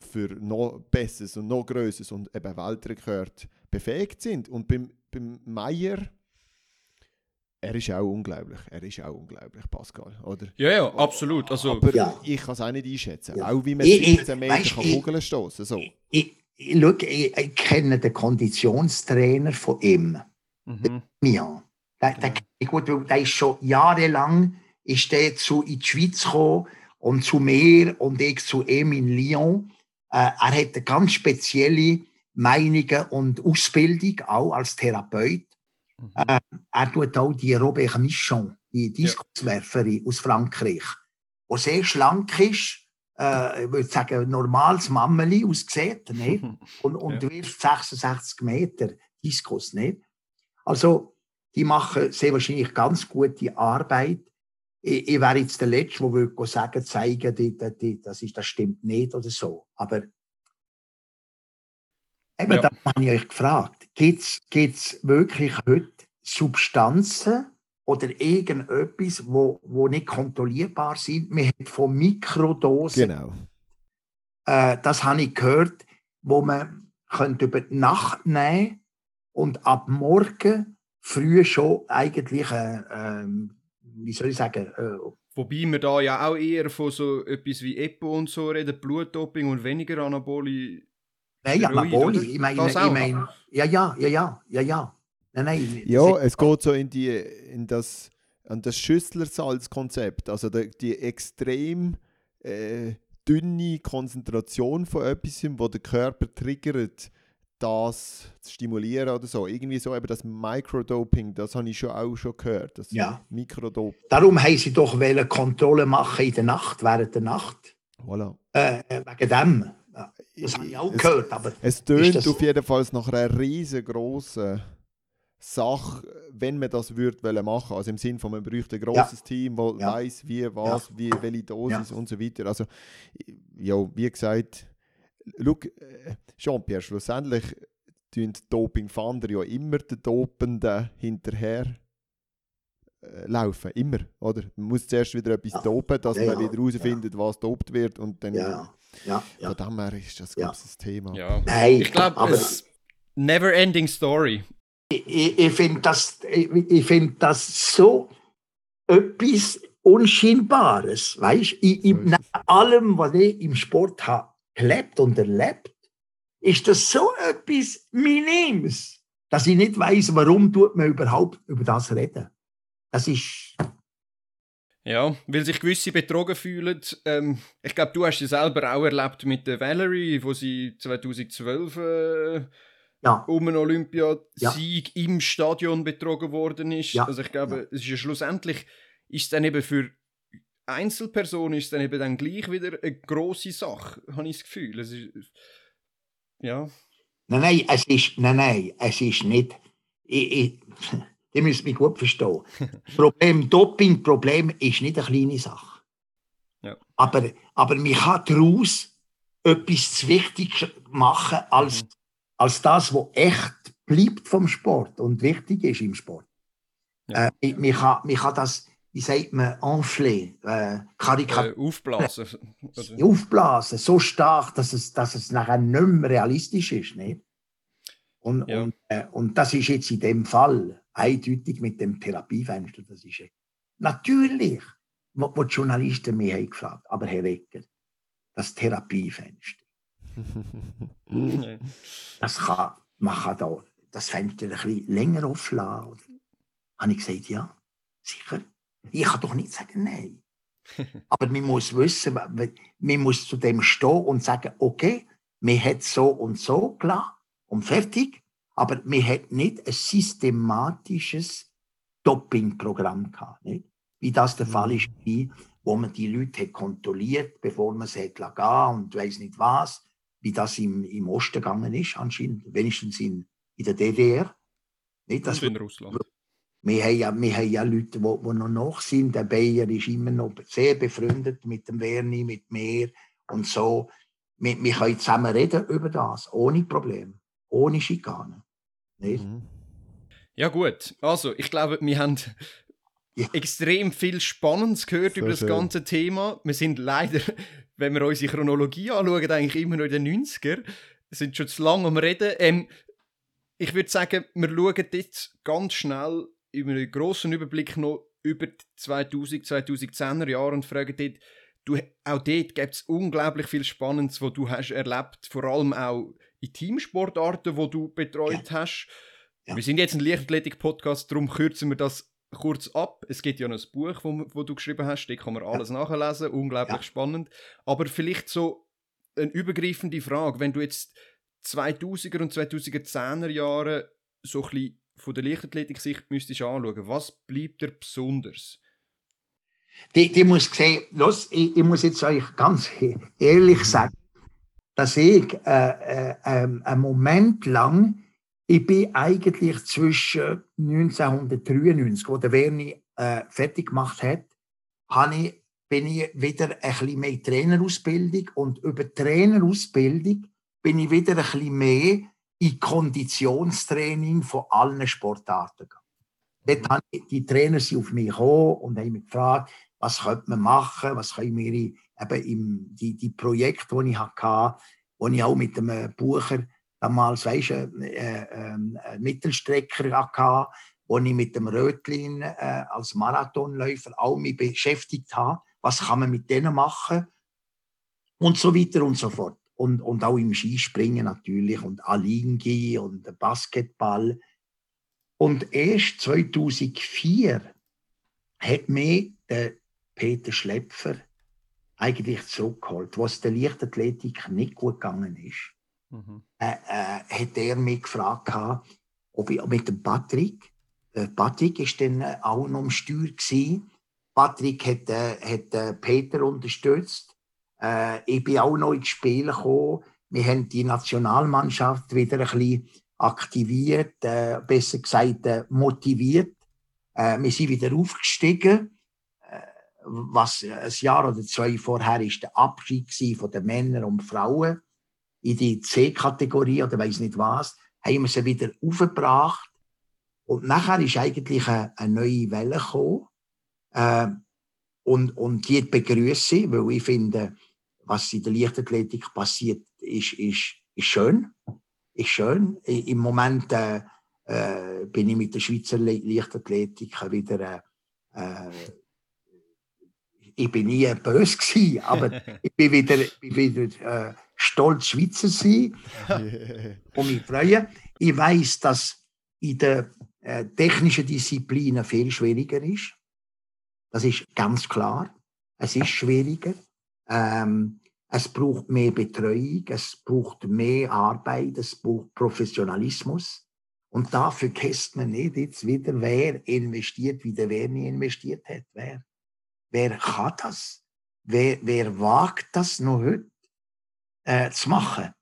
[SPEAKER 3] für noch Besseres und noch Größeres und eben Weltrekord befähigt sind. Und beim, beim Meier, er ist auch unglaublich. Er ist auch unglaublich, Pascal, oder?
[SPEAKER 2] Ja, ja, absolut. Also,
[SPEAKER 3] Aber
[SPEAKER 2] ja.
[SPEAKER 3] ich kann es auch nicht einschätzen. Ja. Auch wie man 17 Meter weißt, kann Kugeln stoßen so.
[SPEAKER 1] Ich, ich, schau, ich, ich, kenne den Konditionstrainer von ihm. Mhm. Ja. Der, der, gut, der ist schon jahrelang ist der zu in die Schweiz gekommen und zu mir und ich zu ihm in Lyon. Äh, er hat eine ganz spezielle Meinungen und Ausbildung, auch als Therapeut. Mhm. Äh, er tut auch die Robert Michon, die Diskuswerferin ja. aus Frankreich, die sehr schlank ist, äh, ich würde sagen, normales Mammeli aussieht, nicht? *laughs* und, und ja. wirft 66 Meter Diskus. Nicht? Also, die machen sehr wahrscheinlich ganz gute Arbeit. Ich, ich wäre jetzt der Letzte, der würde sagen, zeigen, die, die, das, ist, das stimmt nicht oder so. Aber eben, ja. da habe ich euch gefragt, gibt es wirklich heute Substanzen oder irgendetwas, wo, wo nicht kontrollierbar sind? Man hat von Mikrodosen.
[SPEAKER 3] Genau.
[SPEAKER 1] Äh, das habe ich gehört, wo man könnte über die Nacht nehmen und ab morgen früh schon eigentlich, äh, äh, wie soll ich sagen, äh,
[SPEAKER 2] Wobei wir da ja auch eher von so etwas wie EPO und so reden, Blutdoping und weniger Anaboli.
[SPEAKER 1] Nein, Anaboli, ich meine, ich meine, ja, ja, ja, ja, ja, ja. Nein, nein,
[SPEAKER 3] ja, es geht so in, die, in das, an das Schüsslersalz-Konzept, also die, die extrem äh, dünne Konzentration von etwas, wo der Körper triggert, das zu stimulieren oder so. Irgendwie so eben das Microdoping, das habe ich schon auch schon gehört. Das
[SPEAKER 1] ja.
[SPEAKER 3] Mikrodop
[SPEAKER 1] Darum haben sie doch Kontrolle machen in der Nacht, während der Nacht.
[SPEAKER 3] Voilà.
[SPEAKER 1] Äh, wegen dem. Das habe ich auch
[SPEAKER 3] es,
[SPEAKER 1] gehört. Aber
[SPEAKER 3] es tönt auf jeden Fall nach einer riesengroßen Sache, wenn man das würde machen Also im Sinne von, man bräuchte ein grosses ja. Team, das ja. weiß, wie, was, ja. wie, welche Dosis ja. und so weiter. Also, ja, wie gesagt, schau, äh, Jean-Pierre, schlussendlich tun Dopingfahnder ja immer den Dopenden hinterher äh, laufen. Immer, oder? Man muss zuerst wieder etwas ja. dopen, dass ja, man wieder herausfindet, was dopt wird und dann...
[SPEAKER 1] Ja, ja.
[SPEAKER 3] Von dem her ist das ja. ein Thema.
[SPEAKER 2] Ja. Nein, ich glaube, es never-ending Story
[SPEAKER 1] ich, ich finde das, ich, ich find das so etwas Unscheinbares. Weißt? Ich, ich, nach allem, was ich im Sport habe gelebt und erlebt, ist das so etwas Minimes, dass ich nicht weiß, warum tut man überhaupt über das reden. Das ist
[SPEAKER 2] ja, weil sich gewisse betrogen fühlen. Ähm, ich glaube, du hast es selber auch erlebt mit der Valerie, wo sie 2012 äh, ja. um einen Olympiasieg ja. im Stadion betrogen worden ist. Ja. Also ich glaube, es ist ja schlussendlich ist dann eben für Einzelpersonen ist dann eben dann gleich wieder eine große Sache, habe ich das Gefühl. Es ist, ja.
[SPEAKER 1] Nein, nein, es ist, nein, nein, es ist nicht. Ich, ich, ihr müsst mich gut verstehen. *laughs* Problem, Doping-Problem ist nicht eine kleine Sache. Ja. Aber, aber man kann daraus etwas zu wichtig machen als mhm als das, was echt bleibt vom Sport und wichtig ist im Sport. Ja. Äh, man, kann, man kann das, wie sagt man, enfler, äh,
[SPEAKER 2] äh, aufblasen. *laughs*
[SPEAKER 1] aufblasen, so stark, dass es, dass es nachher nicht mehr realistisch ist. Nicht? Und, ja. und, äh, und das ist jetzt in dem Fall eindeutig mit dem Therapiefenster. Das ist natürlich, was die Journalisten mich haben gefragt, aber Herr Wecker, das Therapiefenster *laughs* das kann, man kann da das Fenster ein bisschen länger auflassen. Oder? Habe ich gesagt, ja, sicher. Ich kann doch nicht sagen, nein. *laughs* Aber man muss wissen, man muss zu dem stehen und sagen, okay, man hat so und so klar und fertig, aber man hat nicht ein systematisches Dopingprogramm gehabt, nicht? wie das der Fall ist, wo man die Leute hat kontrolliert, bevor man sie hat gehen und weiß nicht was wie das im, im Osten gegangen ist, anscheinend, wenigstens in, in der DDR.
[SPEAKER 2] Nicht, dass in Russland.
[SPEAKER 1] Wir haben, ja, wir haben ja Leute, die, die noch nach sind. Der Bayer ist immer noch sehr befreundet mit dem Werni, mit mir und so. Wir, wir können zusammen reden über das, ohne Problem, ohne Schikane. Mhm.
[SPEAKER 2] Ja gut, also ich glaube, wir haben ja. extrem viel Spannendes gehört so über das schön. ganze Thema. Wir sind leider *laughs* wenn wir unsere Chronologie anschauen, eigentlich immer noch in den 90er. Wir sind schon zu lange am Reden. Ähm, ich würde sagen, wir schauen jetzt ganz schnell über einen grossen Überblick noch über die 2000, 2010er Jahre und fragen dort, du, auch dort gibt es unglaublich viel Spannendes, was du hast erlebt, vor allem auch in Teamsportarten, die du betreut ja. hast. Ja. Wir sind jetzt ein Leichtathletik-Podcast, darum kürzen wir das kurz ab. Es gibt ja noch ein Buch, wo, wo du geschrieben hast, da kann man alles ja. nachlesen, unglaublich spannend. Aber vielleicht so eine übergreifende Frage, wenn du jetzt 2000er und 2010er Jahre so ein bisschen von der Leichtathletik-Sicht müsstest anschauen, was bleibt dir besonders?
[SPEAKER 1] Die, die muss sehen, los, ich, ich, muss jetzt euch ganz ehrlich sagen, dass ich äh, äh, ähm, einen Moment lang ich bin eigentlich zwischen 1993, wo der Werni äh, fertig gemacht hat, ich, bin ich wieder ein bisschen mehr in Trainerausbildung und über die Trainerausbildung bin ich wieder ein bisschen mehr in Konditionstraining von allen Sportarten gegangen. Dort haben die Trainer sind auf mich gekommen und haben mich gefragt, was könnte man machen, was können wir eben im, die, die Projekte, die ich hatte, wo ich auch mit dem Bucher damals, weißt du, äh, äh, Mittelstrecker gehabt, wo ich mit dem Rötlin äh, als Marathonläufer auch mich beschäftigt habe. Was kann man mit denen machen? Und so weiter und so fort. Und, und auch im Skispringen natürlich und Alingi und Basketball. Und erst 2004 hat mir der Peter Schlepfer eigentlich zurückgeholt, was der Leichtathletik nicht gut gegangen ist. Mhm. Äh, äh, hat er mich gefragt, ob ich mit dem Patrick, äh, Patrick ist dann äh, auch noch am Steuer gewesen. Patrick hat, äh, hat Peter unterstützt. ich bin auch noch ins Spiel gekommen. Wir haben die Nationalmannschaft wieder ein bisschen aktiviert, besser gesagt motiviert. Wir sind wieder aufgestiegen. Äh, was ein Jahr oder zwei vorher ist der Abschied von den Männern und Frauen in die C-Kategorie oder weiß nicht was, haben wir sie wieder aufgebracht. Und nachher ist eigentlich eine, eine neue Welle gekommen. Äh, und, und die begrüße ich, weil ich finde, was in der Leichtathletik passiert, ist, ist, ist schön. Ist schön. Im Moment äh, äh, bin ich mit der Schweizer Leichtathletik wieder. Äh, ich bin nie böse gewesen, aber *laughs* ich bin wieder, bin wieder äh, stolz Schweizer sein *laughs* und mich freuen. Ich weiß, dass in den äh, technischen Disziplinen viel schwieriger ist. Das ist ganz klar. Es ist schwieriger. Ähm, es braucht mehr Betreuung, es braucht mehr Arbeit, es braucht Professionalismus. Und dafür käst man nicht jetzt wieder, wer investiert, wie der wer nie investiert hat. Wer, wer kann das? Wer, wer wagt das noch heute äh, zu machen?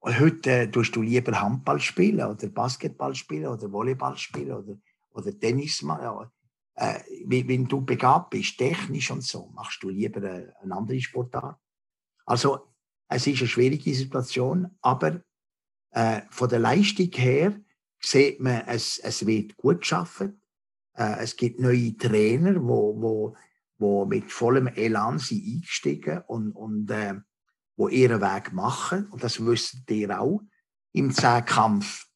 [SPEAKER 1] Und heute äh, tust du lieber Handball spielen oder Basketball spielen oder Volleyball spielen oder, oder Tennis machen äh, wenn du begabt bist, technisch und so, machst du lieber eine, eine andere Sportart. Also es ist eine schwierige Situation, aber äh, von der Leistung her sieht man, es, es wird gut geschaffen. Äh, es gibt neue Trainer, wo, wo, wo mit vollem Elan sind eingestiegen und, und äh, wo ihren Weg machen. Und das wisst ihr auch. Im Zehnkampf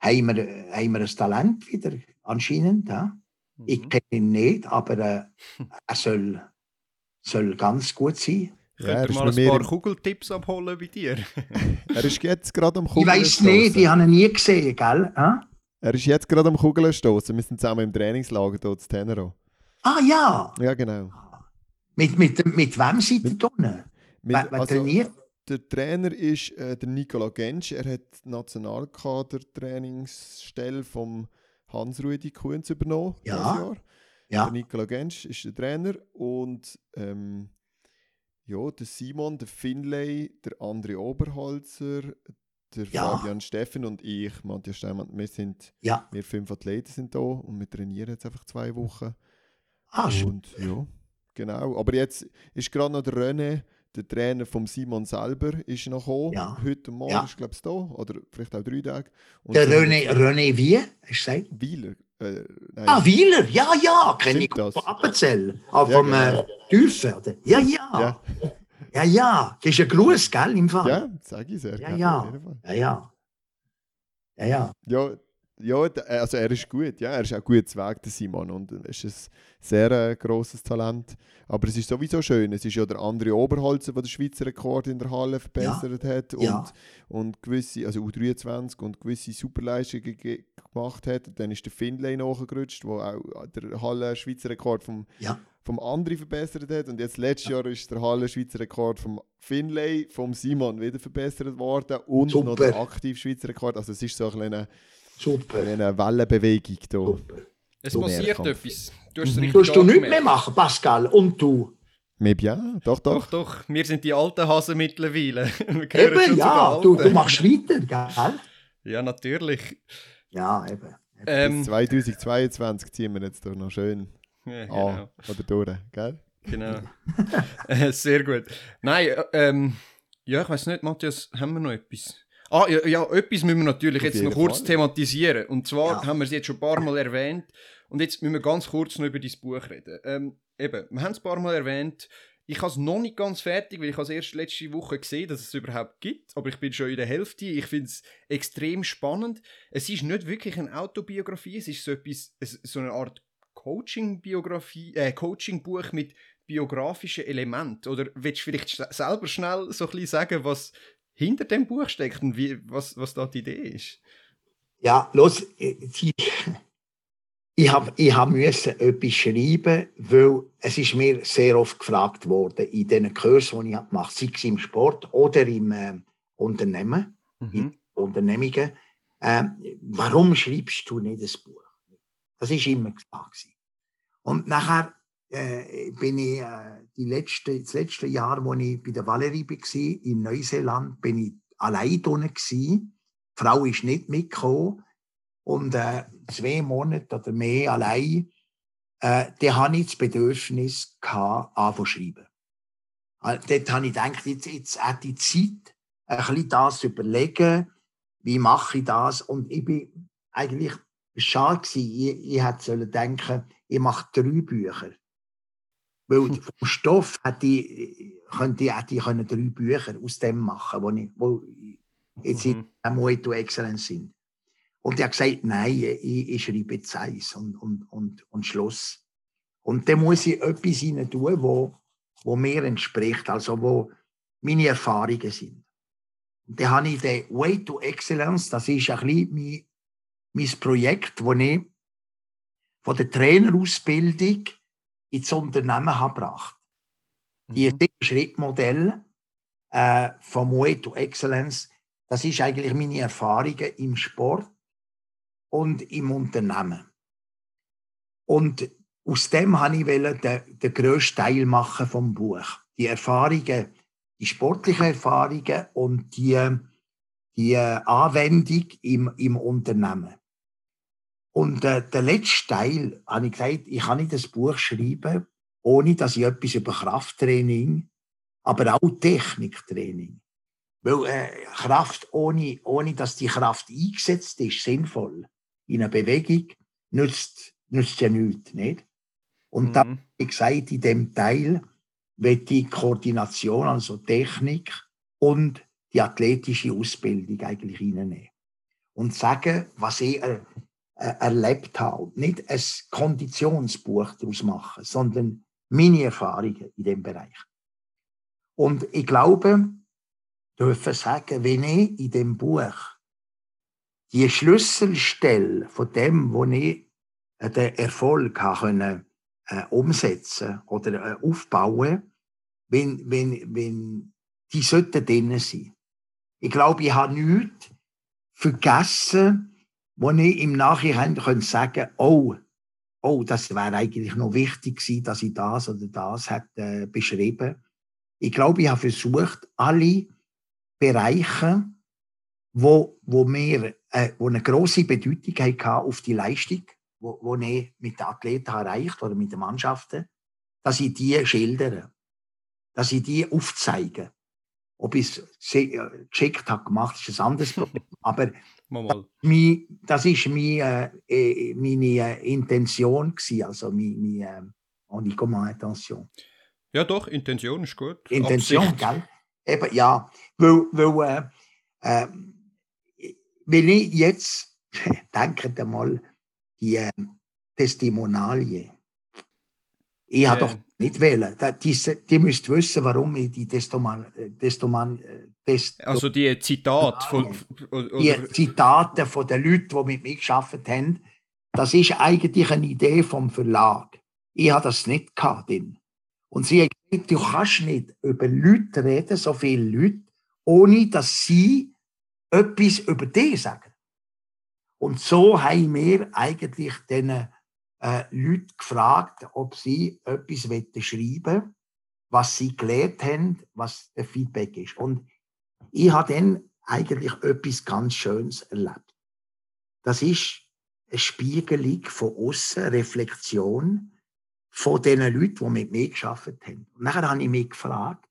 [SPEAKER 1] haben wir, haben wir ein Talent wieder, anscheinend. Ja? Ich mhm. kenne ihn nicht, aber äh, er soll, soll ganz gut sein.
[SPEAKER 2] Ja, Könnt ihr mal ein paar Kugeltipps abholen bei dir? *laughs*
[SPEAKER 3] er ist jetzt gerade am
[SPEAKER 1] Kugeln Ich weiß nicht, die habe ich nie gesehen, gell?
[SPEAKER 3] Ah? Er ist jetzt gerade am Kugeln stoßen. Wir sind zusammen im Trainingslager hier zu Tenero.
[SPEAKER 1] Ah ja?
[SPEAKER 3] Ja, genau.
[SPEAKER 1] Mit, mit, mit wem seid ihr? Wer,
[SPEAKER 3] also, trainiert? Der Trainer ist äh, der Nicola Gensch. Er hat die Nationalkader-Trainingsstelle vom Hans-Rudi Kuhns übernommen.
[SPEAKER 1] Ja. ja.
[SPEAKER 3] Der Nikola Gensch ist der Trainer und ähm, ja, der Simon, der Finlay, der André Oberholzer, der ja. Fabian Steffen und ich, Matthias Steinmann, wir sind,
[SPEAKER 1] ja.
[SPEAKER 3] wir fünf Athleten sind da und wir trainieren jetzt einfach zwei Wochen.
[SPEAKER 1] Ah,
[SPEAKER 3] und ja, genau. Aber jetzt ist gerade noch der René, der Trainer von Simon selber ist noch gekommen. Ja. Heute Morgen ja. ist glaube ich da. Oder vielleicht auch drei Tage.
[SPEAKER 1] Und der René, René wie? Hast du gesagt?
[SPEAKER 3] Wieler. Äh,
[SPEAKER 1] ah, Wieler, ja, ja, kenne ich von Appenzell. Auch ja, vom genau. äh, Tüfen, oder? Ja, ja. Ja, ja. ja. Das ist ein Gruß, gell, im Fall.
[SPEAKER 3] Ja, sage ich sehr.
[SPEAKER 1] Ja, ja. Ja, ja. Ja, ja.
[SPEAKER 3] Ja, ja, also er ist gut, ja, er ist auch gut Weg, der Simon, und er ist ein sehr äh, grosses Talent. Aber es ist sowieso schön, es ist ja der andere Oberholzer, der den Schweizer Rekord in der Halle verbessert ja. hat und, ja. und gewisse, also U23 und gewisse Superleistungen ge gemacht hat. Und dann ist der Findlay nachgerutscht, der auch der Halle Schweizer Rekord vom,
[SPEAKER 1] ja.
[SPEAKER 3] vom Andri verbessert hat. Und jetzt letztes Jahr ist der Halle Schweizer Rekord vom Finlay, vom Simon wieder verbessert worden und Super. noch der aktiv Schweizer Rekord. Also es ist so ein kleiner
[SPEAKER 1] Super.
[SPEAKER 3] Eine Wellenbewegung hier. Super.
[SPEAKER 2] Es passiert etwas.
[SPEAKER 1] Du hast mhm. Tust du nichts mehr machen, Pascal? Und du?
[SPEAKER 3] Mais bien, doch, doch.
[SPEAKER 2] Doch, doch. Wir sind die alten Hasen mittlerweile. *laughs*
[SPEAKER 1] eben, ja. Du, du machst weiter, gell?
[SPEAKER 2] Ja, natürlich.
[SPEAKER 1] Ja, eben.
[SPEAKER 3] Ähm, Bis 2022 ziehen wir jetzt doch noch schön ja, genau. an oder durch, gell?
[SPEAKER 2] Genau. *laughs* Sehr gut. Nein, äh, ähm, ja, ich weiß nicht, Matthias, haben wir noch etwas? Ah, ja, ja, etwas müssen wir natürlich jetzt noch kurz Fall. thematisieren. Und zwar ja. haben wir es jetzt schon ein paar Mal erwähnt. Und jetzt müssen wir ganz kurz noch über dein Buch reden. Ähm, eben, wir haben es ein paar Mal erwähnt. Ich habe es noch nicht ganz fertig, weil ich es erst letzte Woche gesehen dass es überhaupt gibt. Aber ich bin schon in der Hälfte. Ich finde es extrem spannend. Es ist nicht wirklich eine Autobiografie. Es ist so etwas, so eine Art Coaching-Biografie, äh, Coaching-Buch mit biografischen Elementen. Oder willst du vielleicht selber schnell so ein bisschen sagen, was hinter dem Buch steckt und wie, was, was da die Idee ist?
[SPEAKER 1] Ja, los, ich, ich habe ich hab müssen etwas schreiben, weil es ist mir sehr oft gefragt worden in den Kursen, die ich gemacht habe, sei es im Sport oder im äh, Unternehmen, mhm. in Unternehmungen, äh, warum schreibst du nicht ein Buch? Das ist immer gesagt. Und nachher äh, bin ich äh, die letzte, das letzte Jahr, wo ich bei der Valerie war, in Neuseeland, bin ich allein drinnen gewesen. Die Frau ist nicht mitgekommen. Und äh, zwei Monate oder mehr allein, äh, da hatte ich das Bedürfnis, anfangen schreiben. Also, dort habe ich gedacht, jetzt, jetzt hat die Zeit, ein bisschen das zu überlegen, wie mache ich das. Und ich bin eigentlich schade. Ich, ich hätte denken ich mache drei Bücher. Weil vom Stoff hätte ich, könnte ich, hätte ich drei Bücher aus dem machen, wo, ich, wo jetzt mhm. in Moeto Excellence sind. Und er hat gesagt, nein, ich, ich schreibe jetzt eins und, und, und, und Schluss. Und dann muss ich etwas hinein tun, wo, wo mir entspricht, also wo meine Erfahrungen sind. Und dann habe ich den Way to Excellence, das ist ein bisschen mein, mein Projekt, das ich von der Trainerausbildung ins Unternehmen habe gebracht. Mhm. Die Schrittmodell äh, vom Way to Excellence, das ist eigentlich meine Erfahrungen im Sport und im Unternehmen. Und aus dem habe ich den, den grössten Teil machen vom Buch. Die Erfahrungen, die sportlichen Erfahrungen und die, die Anwendung im, im Unternehmen. Und äh, der letzte Teil habe ich gesagt, ich kann nicht das Buch schreiben, ohne dass ich etwas über Krafttraining, aber auch Techniktraining. Weil äh, Kraft, ohne, ohne dass die Kraft eingesetzt ist, sinnvoll, in einer Bewegung, nützt, nützt ja nichts. Nicht? Und mhm. da habe ich gesagt, in dem Teil wird die Koordination, also Technik und die athletische Ausbildung eigentlich reinnehmen. Und sagen, was ich äh, äh, erlebt habe. Nicht ein Konditionsbuch daraus machen, sondern meine Erfahrungen in dem Bereich. Und ich glaube, dürfen sagen, wenn ich in dem Buch die Schlüsselstelle von dem, wo ich den Erfolg können, äh, umsetzen oder äh, aufbauen, wenn, wenn, wenn die sollten drin sein. Ich glaube, ich habe nichts vergessen, wo ich im Nachhinein können sagen oh, oh, das wäre eigentlich noch wichtig gewesen, dass ich das oder das hätte beschrieben. Ich glaube, ich habe versucht, alle Bereiche, wo, wo mir, äh, wo eine große Bedeutung hatten auf die Leistung, wo, wo ich mit den Athleten erreicht oder mit den Mannschaften, dass ich die schildere, dass ich die aufzeige. Ob ich es äh, geschickt habe gemacht, ist ein anderes Problem. Aber Mal. Das war meine, äh, meine äh, Intention, gewesen, also meine, meine äh, comment Intention.
[SPEAKER 2] Ja, doch, Intention ist gut.
[SPEAKER 1] Intention, Absicht. gell? Eben, ja. Weil, weil äh, äh, wenn ich jetzt, *laughs* denke mal, die äh, Testimonialien, ich habe doch nicht wählen. Die, die müsst wissen, warum ich die Testoman, Testoman, Test
[SPEAKER 2] Also die Zitate von,
[SPEAKER 1] Die Zitate von den Leuten, die mit mir gearbeitet haben, das ist eigentlich eine Idee vom Verlag. Ich habe das nicht gehabt. Und sie hat gesagt, du kannst nicht über Leute reden, so viele Leute, ohne dass sie etwas über dich sagen. Und so haben wir eigentlich diesen äh, Leute gefragt, ob sie etwas schreiben was sie gelernt haben, was der Feedback ist. Und ich habe dann eigentlich etwas ganz Schönes erlebt. Das ist eine Spiegelung von außen, Reflexion von den Leuten, die mit mir gearbeitet haben. Und nachher habe ich mich gefragt,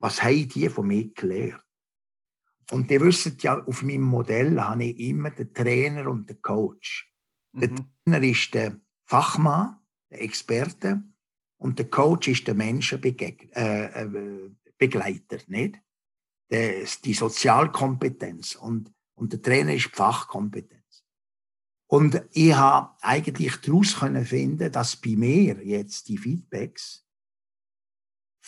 [SPEAKER 1] was haben die von mir gelernt? Und ihr wisst ja, auf meinem Modell habe ich immer den Trainer und den Coach. Der mhm. Trainer ist der Fachmann, der Experte, und der Coach ist der Menschenbegleiter, äh, äh nicht? Der, die Sozialkompetenz und, und der Trainer ist die Fachkompetenz. Und ich habe eigentlich daraus können finden, dass bei mir jetzt die Feedbacks,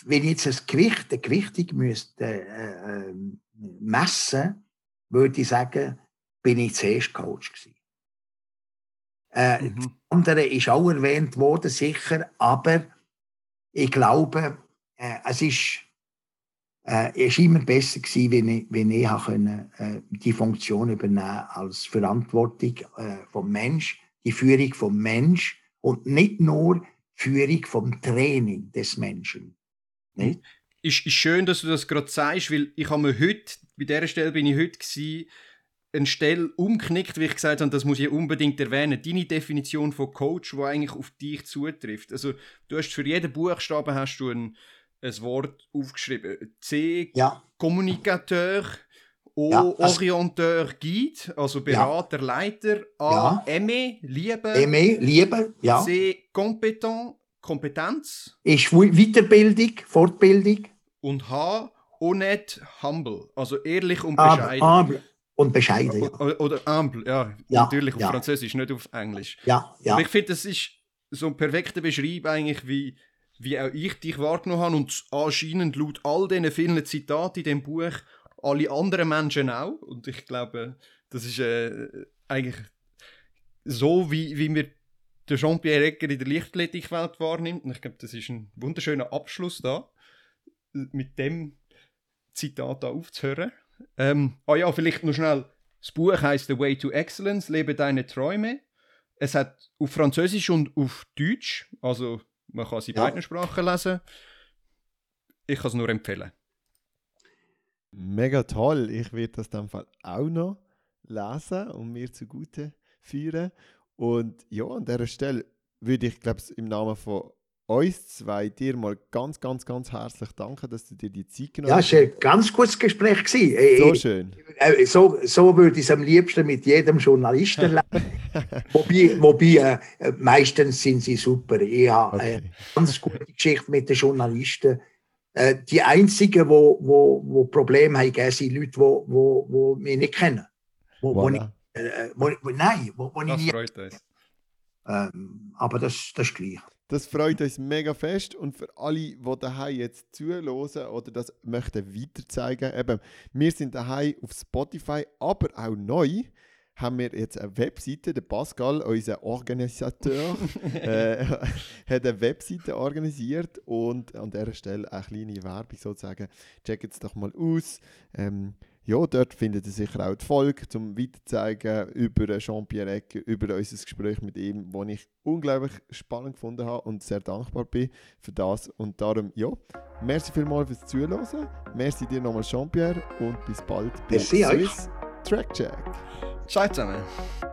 [SPEAKER 1] wenn ich jetzt das Gewicht, eine Gewichtung müsste äh, äh, messen, würde ich sagen, bin ich zuerst Coach gewesen. Äh, mhm. andere ist auch erwähnt worden, sicher, aber ich glaube, äh, es ist, äh, ist immer besser gewesen, wenn ich, wenn ich können, äh, die Funktion übernehmen als Verantwortung äh, vom Mensch, die Führung vom Mensch und nicht nur Führung vom Training des Menschen.
[SPEAKER 2] Nicht? Ist, ist schön, dass du das gerade sagst, weil ich habe mir heute, bei dieser Stelle bin ich heute gewesen, eine Stelle umknickt, wie ich gesagt habe, das muss ich unbedingt erwähnen. Deine Definition von Coach, die eigentlich auf dich zutrifft. Also, du hast für jeden Buchstaben hast du ein, ein Wort aufgeschrieben. C,
[SPEAKER 1] Ja,
[SPEAKER 2] Kommunikateur, O,
[SPEAKER 1] Ja, also-
[SPEAKER 2] Orienteur, Guide, also Berater, Leiter. A, Aimé, Liebe.
[SPEAKER 1] Aimé, Liebe, ja.
[SPEAKER 2] C, Kompetent, Kompetenz.
[SPEAKER 1] Ist Weiterbildung, Fortbildung.
[SPEAKER 2] Und H, Honnête, Humble. Also ehrlich und
[SPEAKER 1] Aber,
[SPEAKER 2] bescheiden.
[SPEAKER 1] aber, und bescheiden, ja.
[SPEAKER 2] O- Oder humble, ja,
[SPEAKER 1] Ja,
[SPEAKER 2] natürlich auf
[SPEAKER 1] ja.
[SPEAKER 2] Französisch, nicht auf Englisch.
[SPEAKER 1] Ja, ja.
[SPEAKER 2] Aber ich finde, das ist so ein perfekter Beschreib eigentlich, wie, wie auch ich dich wahrgenommen habe und anscheinend laut all diesen vielen Zitaten in dem Buch alle anderen Menschen auch. Und ich glaube, das ist äh, eigentlich so, wie, wie wir den Jean-Pierre Egger in der Leichtathletikwelt wahrnimmt. Und ich glaube, das ist ein wunderschöner Abschluss da, mit dem Zitat da aufzuhören. Ähm, ah ja, vielleicht noch schnell. Das Buch heißt The Way to Excellence, Lebe deine Träume. Es hat auf Französisch und auf Deutsch, also man kann sie in
[SPEAKER 1] Ja.
[SPEAKER 2] beiden Sprachen lesen. Ich kann es nur empfehlen.
[SPEAKER 3] Mega toll. Ich werde das dann Fall auch noch lesen und mir zugute führen. Und ja, an dieser Stelle würde ich, glaube ich, im Namen von uns zwei dir mal ganz, ganz, ganz herzlich danken, dass du dir die Zeit genommen
[SPEAKER 1] Ja, es war ein ganz gutes Gespräch. gewesen. Äh,
[SPEAKER 3] So schön.
[SPEAKER 1] äh, So, so würde ich es am liebsten mit jedem Journalisten *laughs* erleben. wobei wobei äh, meistens sind sie super. Ich habe äh,
[SPEAKER 3] Okay.
[SPEAKER 1] eine ganz gute Geschichte mit den Journalisten. Äh, die einzigen, die wo, wo, wo Probleme haben, sind Leute, die wo, wo, wo mich nicht kennen. Wo, wo ich,
[SPEAKER 3] Voilà.
[SPEAKER 1] äh, wo, wo, nein, wo, wo ich
[SPEAKER 2] Das
[SPEAKER 1] nie,
[SPEAKER 2] freut uns.
[SPEAKER 1] ähm, aber das, das ist gleich.
[SPEAKER 3] Das freut uns mega fest und für alle, die daheim jetzt zuhören oder das möchten weiterzeigen, eben, wir sind daheim auf Spotify, aber auch neu haben wir jetzt eine Webseite. Der Pascal, unser Organisateur, *laughs* äh, hat eine Webseite organisiert und an dieser Stelle eine kleine Werbung sozusagen. Checkt es doch mal aus. Ähm, ja, dort findet ihr sicher auch die Folge zum Weiterzeigen über Jean-Pierre Egger, über unser Gespräch mit ihm, das ich unglaublich spannend gefunden habe und sehr dankbar bin für das. Und darum, ja, merci vielmals fürs Zuhören. Merci dir nochmal, Jean-Pierre, und bis bald bei
[SPEAKER 1] Merci euch.
[SPEAKER 3] Swiss Track Check.
[SPEAKER 2] Ciao zusammen.